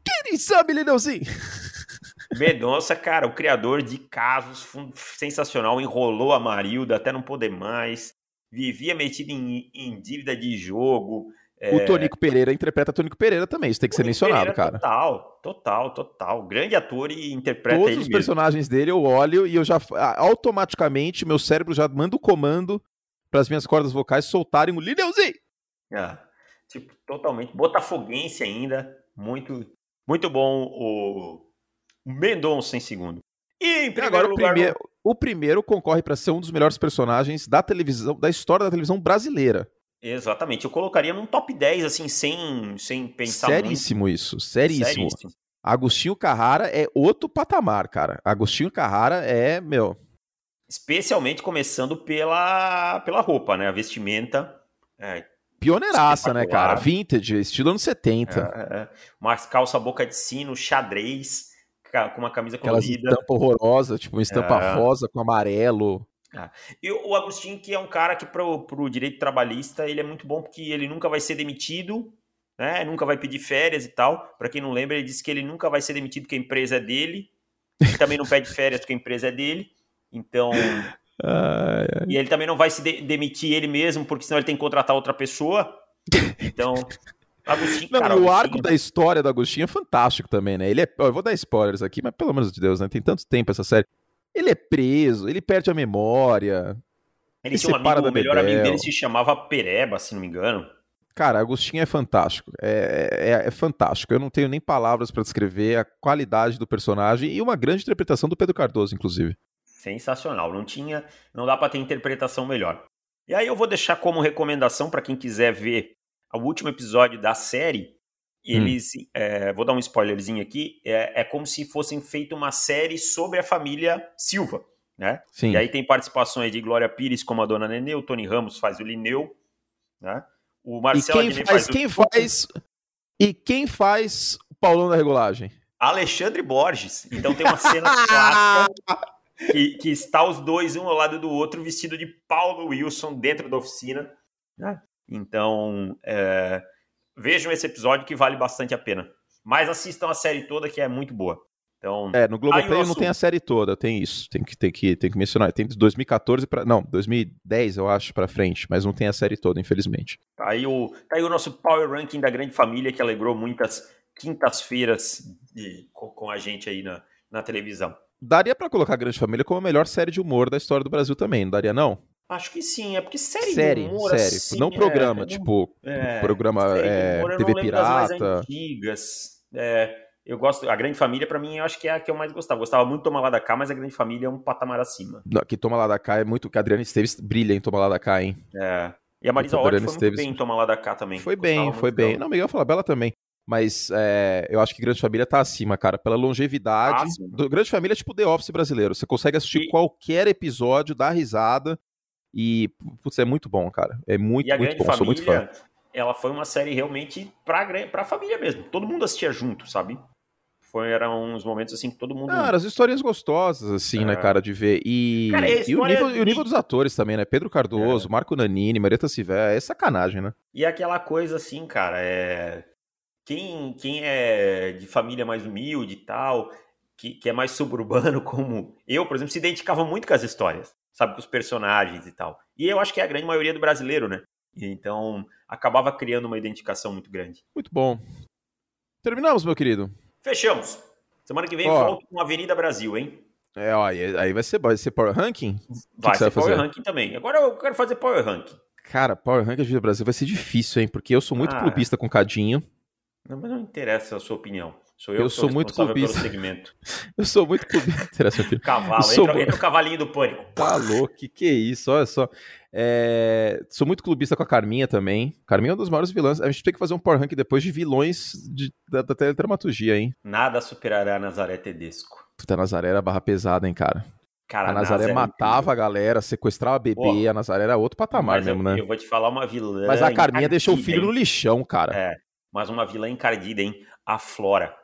Que exame, Lineuzinho? Mendonça, cara, o criador de casos sensacional, enrolou a Marilda até não poder mais, vivia metido em, em dívida de jogo, É... O Tonico Pereira interpreta Tonico Pereira também, isso tem que ser mencionado, Pereira, cara. Total, total, total. Grande ator e interpreta Todos os mesmo. personagens dele eu olho e eu já automaticamente meu cérebro já manda o comando para as minhas cordas vocais soltarem o Lineuzinho. É, tipo, totalmente botafoguense ainda, muito muito bom o Mendonça em segundo. E em primeiro Agora, lugar, o primeiro, o primeiro concorre para ser um dos melhores personagens da televisão, da história da televisão brasileira. Exatamente, eu colocaria num top 10, assim, sem, sem pensar Seríssimo muito. isso, seríssimo. seríssimo. Agostinho Carrara é outro patamar, cara. Agostinho Carrara é, meu... Especialmente começando pela, pela roupa, né? A vestimenta. É, Pioneiraça, né, cara? Vintage, estilo anos 70. É, é. Uma calça boca de sino, xadrez, com uma camisa Aquelas colorida. estampa horrorosa, tipo uma estampa é. rosa com amarelo. Ah. E o Agostinho, que é um cara que para o direito trabalhista ele é muito bom porque ele nunca vai ser demitido, né? Nunca vai pedir férias e tal. Para quem não lembra, ele disse que ele nunca vai ser demitido porque a empresa é dele. Ele também não pede férias porque a empresa é dele. Então. Ai, ai. E ele também não vai se de demitir ele mesmo, porque senão ele tem que contratar outra pessoa. Então. Agostinho, não, cara, o arco da história do Agostinho é fantástico também, né? Ele é. Eu vou dar spoilers aqui, mas pelo amor de Deus, né? Tem tanto tempo essa série. Ele é preso, ele perde a memória. Ele, ele tinha um amigo, o melhor amigo dele se chamava Pereba, se não me engano. Cara, Agostinho é fantástico. É, é, é fantástico. Eu não tenho nem palavras para descrever a qualidade do personagem e uma grande interpretação do Pedro Cardoso, inclusive. Sensacional. Não tinha, não dá para ter interpretação melhor. E aí eu vou deixar como recomendação para quem quiser ver o último episódio da série, Hum. eles, hum. é, vou dar um spoilerzinho aqui, é, é como se fossem feito uma série sobre a família Silva, né? Sim. E aí tem participações de Glória Pires como a Dona Nenê, o Tony Ramos faz o Lineu, né? O Marcelo e quem faz, faz quem o... faz e quem faz o Paulão da regulagem? Alexandre Borges. Então tem uma cena clássica que, que está os dois um ao lado do outro vestido de Paulo Wilson dentro da oficina, né? Então, é, vejam esse episódio que vale bastante a pena. Mas assistam a série toda que é muito boa. Então, é, no Globoplay não tem a série toda, tem isso. Tem que, tem que, tem que mencionar. Tem de 2014 para Não, 2010, eu acho, para frente, mas não tem a série toda, infelizmente. Tá aí, o, tá aí o nosso Power Ranking da Grande Família, que alegrou muitas quintas-feiras com, com, a gente aí na, na televisão. Daria para colocar a Grande Família como a melhor série de humor da história do Brasil também, não daria, não? Acho que sim, é porque série, série de humor, série, assim, não programa, é, tipo, é, programa é, humor, TV Pirata. antigas. É, eu gosto, a Grande Família para mim eu acho que é a que eu mais gostava. Gostava muito de Tomar Lá da Cá, mas a Grande Família é um patamar acima. Não, que Toma Lá da Cá é muito, que a Adriana Esteves brilha em Toma Lá da Cá, hein? É. E a Marisa foi Esteves... muito bem em Toma Lá da Cá também. Foi bem, foi bem. Dela. Não, Miguel Falabella também. Mas é, eu acho que Grande Família tá acima, cara, pela longevidade. Ah, do Grande Família é tipo The Office brasileiro. Você consegue assistir e... qualquer episódio, dar risada e, putz, é muito bom, cara. É muito, a muito bom. Família, Sou muito fã. Ela foi uma série realmente pra, pra família mesmo. Todo mundo assistia junto, sabe? Foi, eram uns momentos assim que todo mundo. Cara, as histórias gostosas, assim, né, é. né, cara, de ver. E, cara, e, o, nível, e o nível dos atores também, né? Pedro Cardoso, é. Marco Nanini, Marieta Silvé, é sacanagem, né? E aquela coisa assim, cara, é. Quem, quem é de família mais humilde e tal, que, que é mais suburbano, como eu, por exemplo, se identificava muito com as histórias sabe, com os personagens e tal. E eu acho que é a grande maioria do brasileiro, né? Então, acabava criando uma identificação muito grande. Muito bom. Terminamos, meu querido. Fechamos. Semana que vem ó, volto com Avenida Brasil, hein? É, ó, aí vai ser, vai ser Power Ranking? Vai que ser vai Power fazer? Ranking também. Agora eu quero fazer Power Ranking. Cara, Power Ranking Avenida Brasil vai ser difícil, hein? Porque eu sou muito ah, clubista com Cadinho. Não, mas não interessa a sua opinião. Sou eu, eu sou, muito clubista. eu sou muito clubista. Cavalo, sou... entra, entra, o cavalinho do pânico. Tá louco, que que é isso? Olha só. É... Sou muito clubista com a Carminha também. Carminha é um dos maiores vilões. A gente tem que fazer um power rank depois de vilões de, da, da teledramaturgia, hein? Nada superará a Nazaré Tedesco. Puta, a Nazaré era barra pesada, hein, cara? Cara, a Nazaré, Nazaré matava a galera, sequestrava bebê, a Nazaré era outro patamar mesmo, eu, né? Eu vou te falar uma vilã. Mas a Carminha deixou o filho hein? no lixão, cara. É, mas uma vilã encardida, hein? A Flora.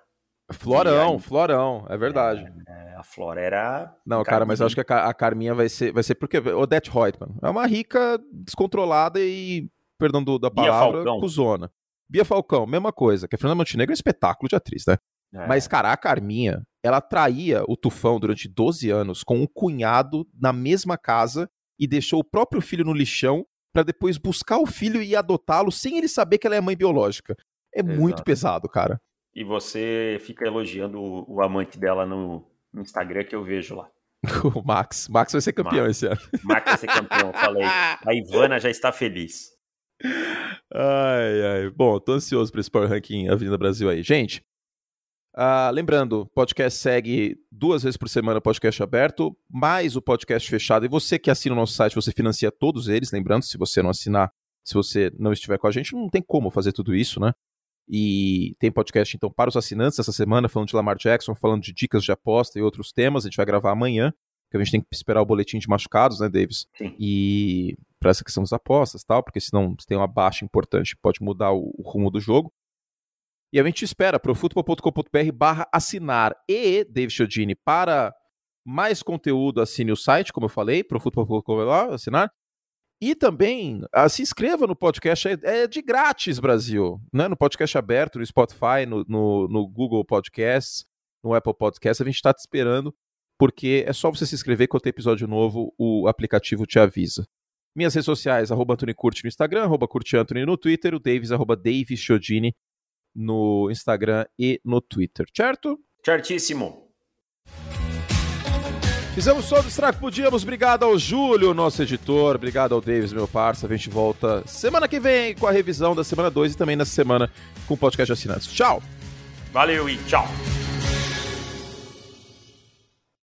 Florão. Florão, é verdade. É, a Flora era. Não, cara, mas eu acho que a, a Carminha vai ser, vai ser porque Odette Reutemann é uma rica descontrolada e, perdão do, da palavra, cuzona. Bia Falcão, mesma coisa, que a Fernanda Montenegro é um espetáculo de atriz, né? É. Mas, cara, a Carminha, ela traía o Tufão durante 12 anos com um cunhado na mesma casa e deixou o próprio filho no lixão para depois buscar o filho e adotá-lo sem ele saber que ela é mãe biológica. É Exato. muito pesado, cara. E você fica elogiando o, o amante dela no, no, Instagram que eu vejo lá. O Max. Max vai ser campeão Max. esse ano. Max vai ser campeão, falei. A Ivana já está feliz. Ai, ai. Bom, tô ansioso para esse Power Ranking Avenida Brasil aí. Gente, uh, lembrando, podcast segue duas vezes por semana podcast aberto, mais o podcast fechado. E você que assina o nosso site, você financia todos eles. Lembrando, se você não assinar, se você não estiver com a gente, não tem como fazer tudo isso, né? E tem podcast, então, para os assinantes essa semana, falando de Lamar Jackson, falando de dicas de aposta e outros temas. A gente vai gravar amanhã, que a gente tem que esperar o boletim de machucados, né, Davis? Sim. E para essa questão das apostas tal, porque senão se tem uma baixa importante, pode mudar o, o rumo do jogo. E a gente espera futebol.com.br barra assinar e David Chiodini para mais conteúdo, assine o site, como eu falei, futebol.com.br assinar. E também uh, se inscreva no podcast, é, é, de grátis, Brasil. Né? No podcast aberto, no Spotify, no, no, no Google Podcasts, no Apple Podcasts. A gente está te esperando, porque é só você se inscrever quando tem episódio novo, o aplicativo te avisa. Minhas redes sociais, arroba Curti no Instagram, arroba no Twitter, o Davis, arroba Davis no Instagram e no Twitter, certo? Certíssimo. Fizemos todo o estrago que podíamos. Obrigado ao Júlio, nosso editor. Obrigado ao Davis, meu parça. A gente volta semana que vem com a revisão da semana 2 e também na semana com o podcast de assinantes. Tchau. Valeu e tchau.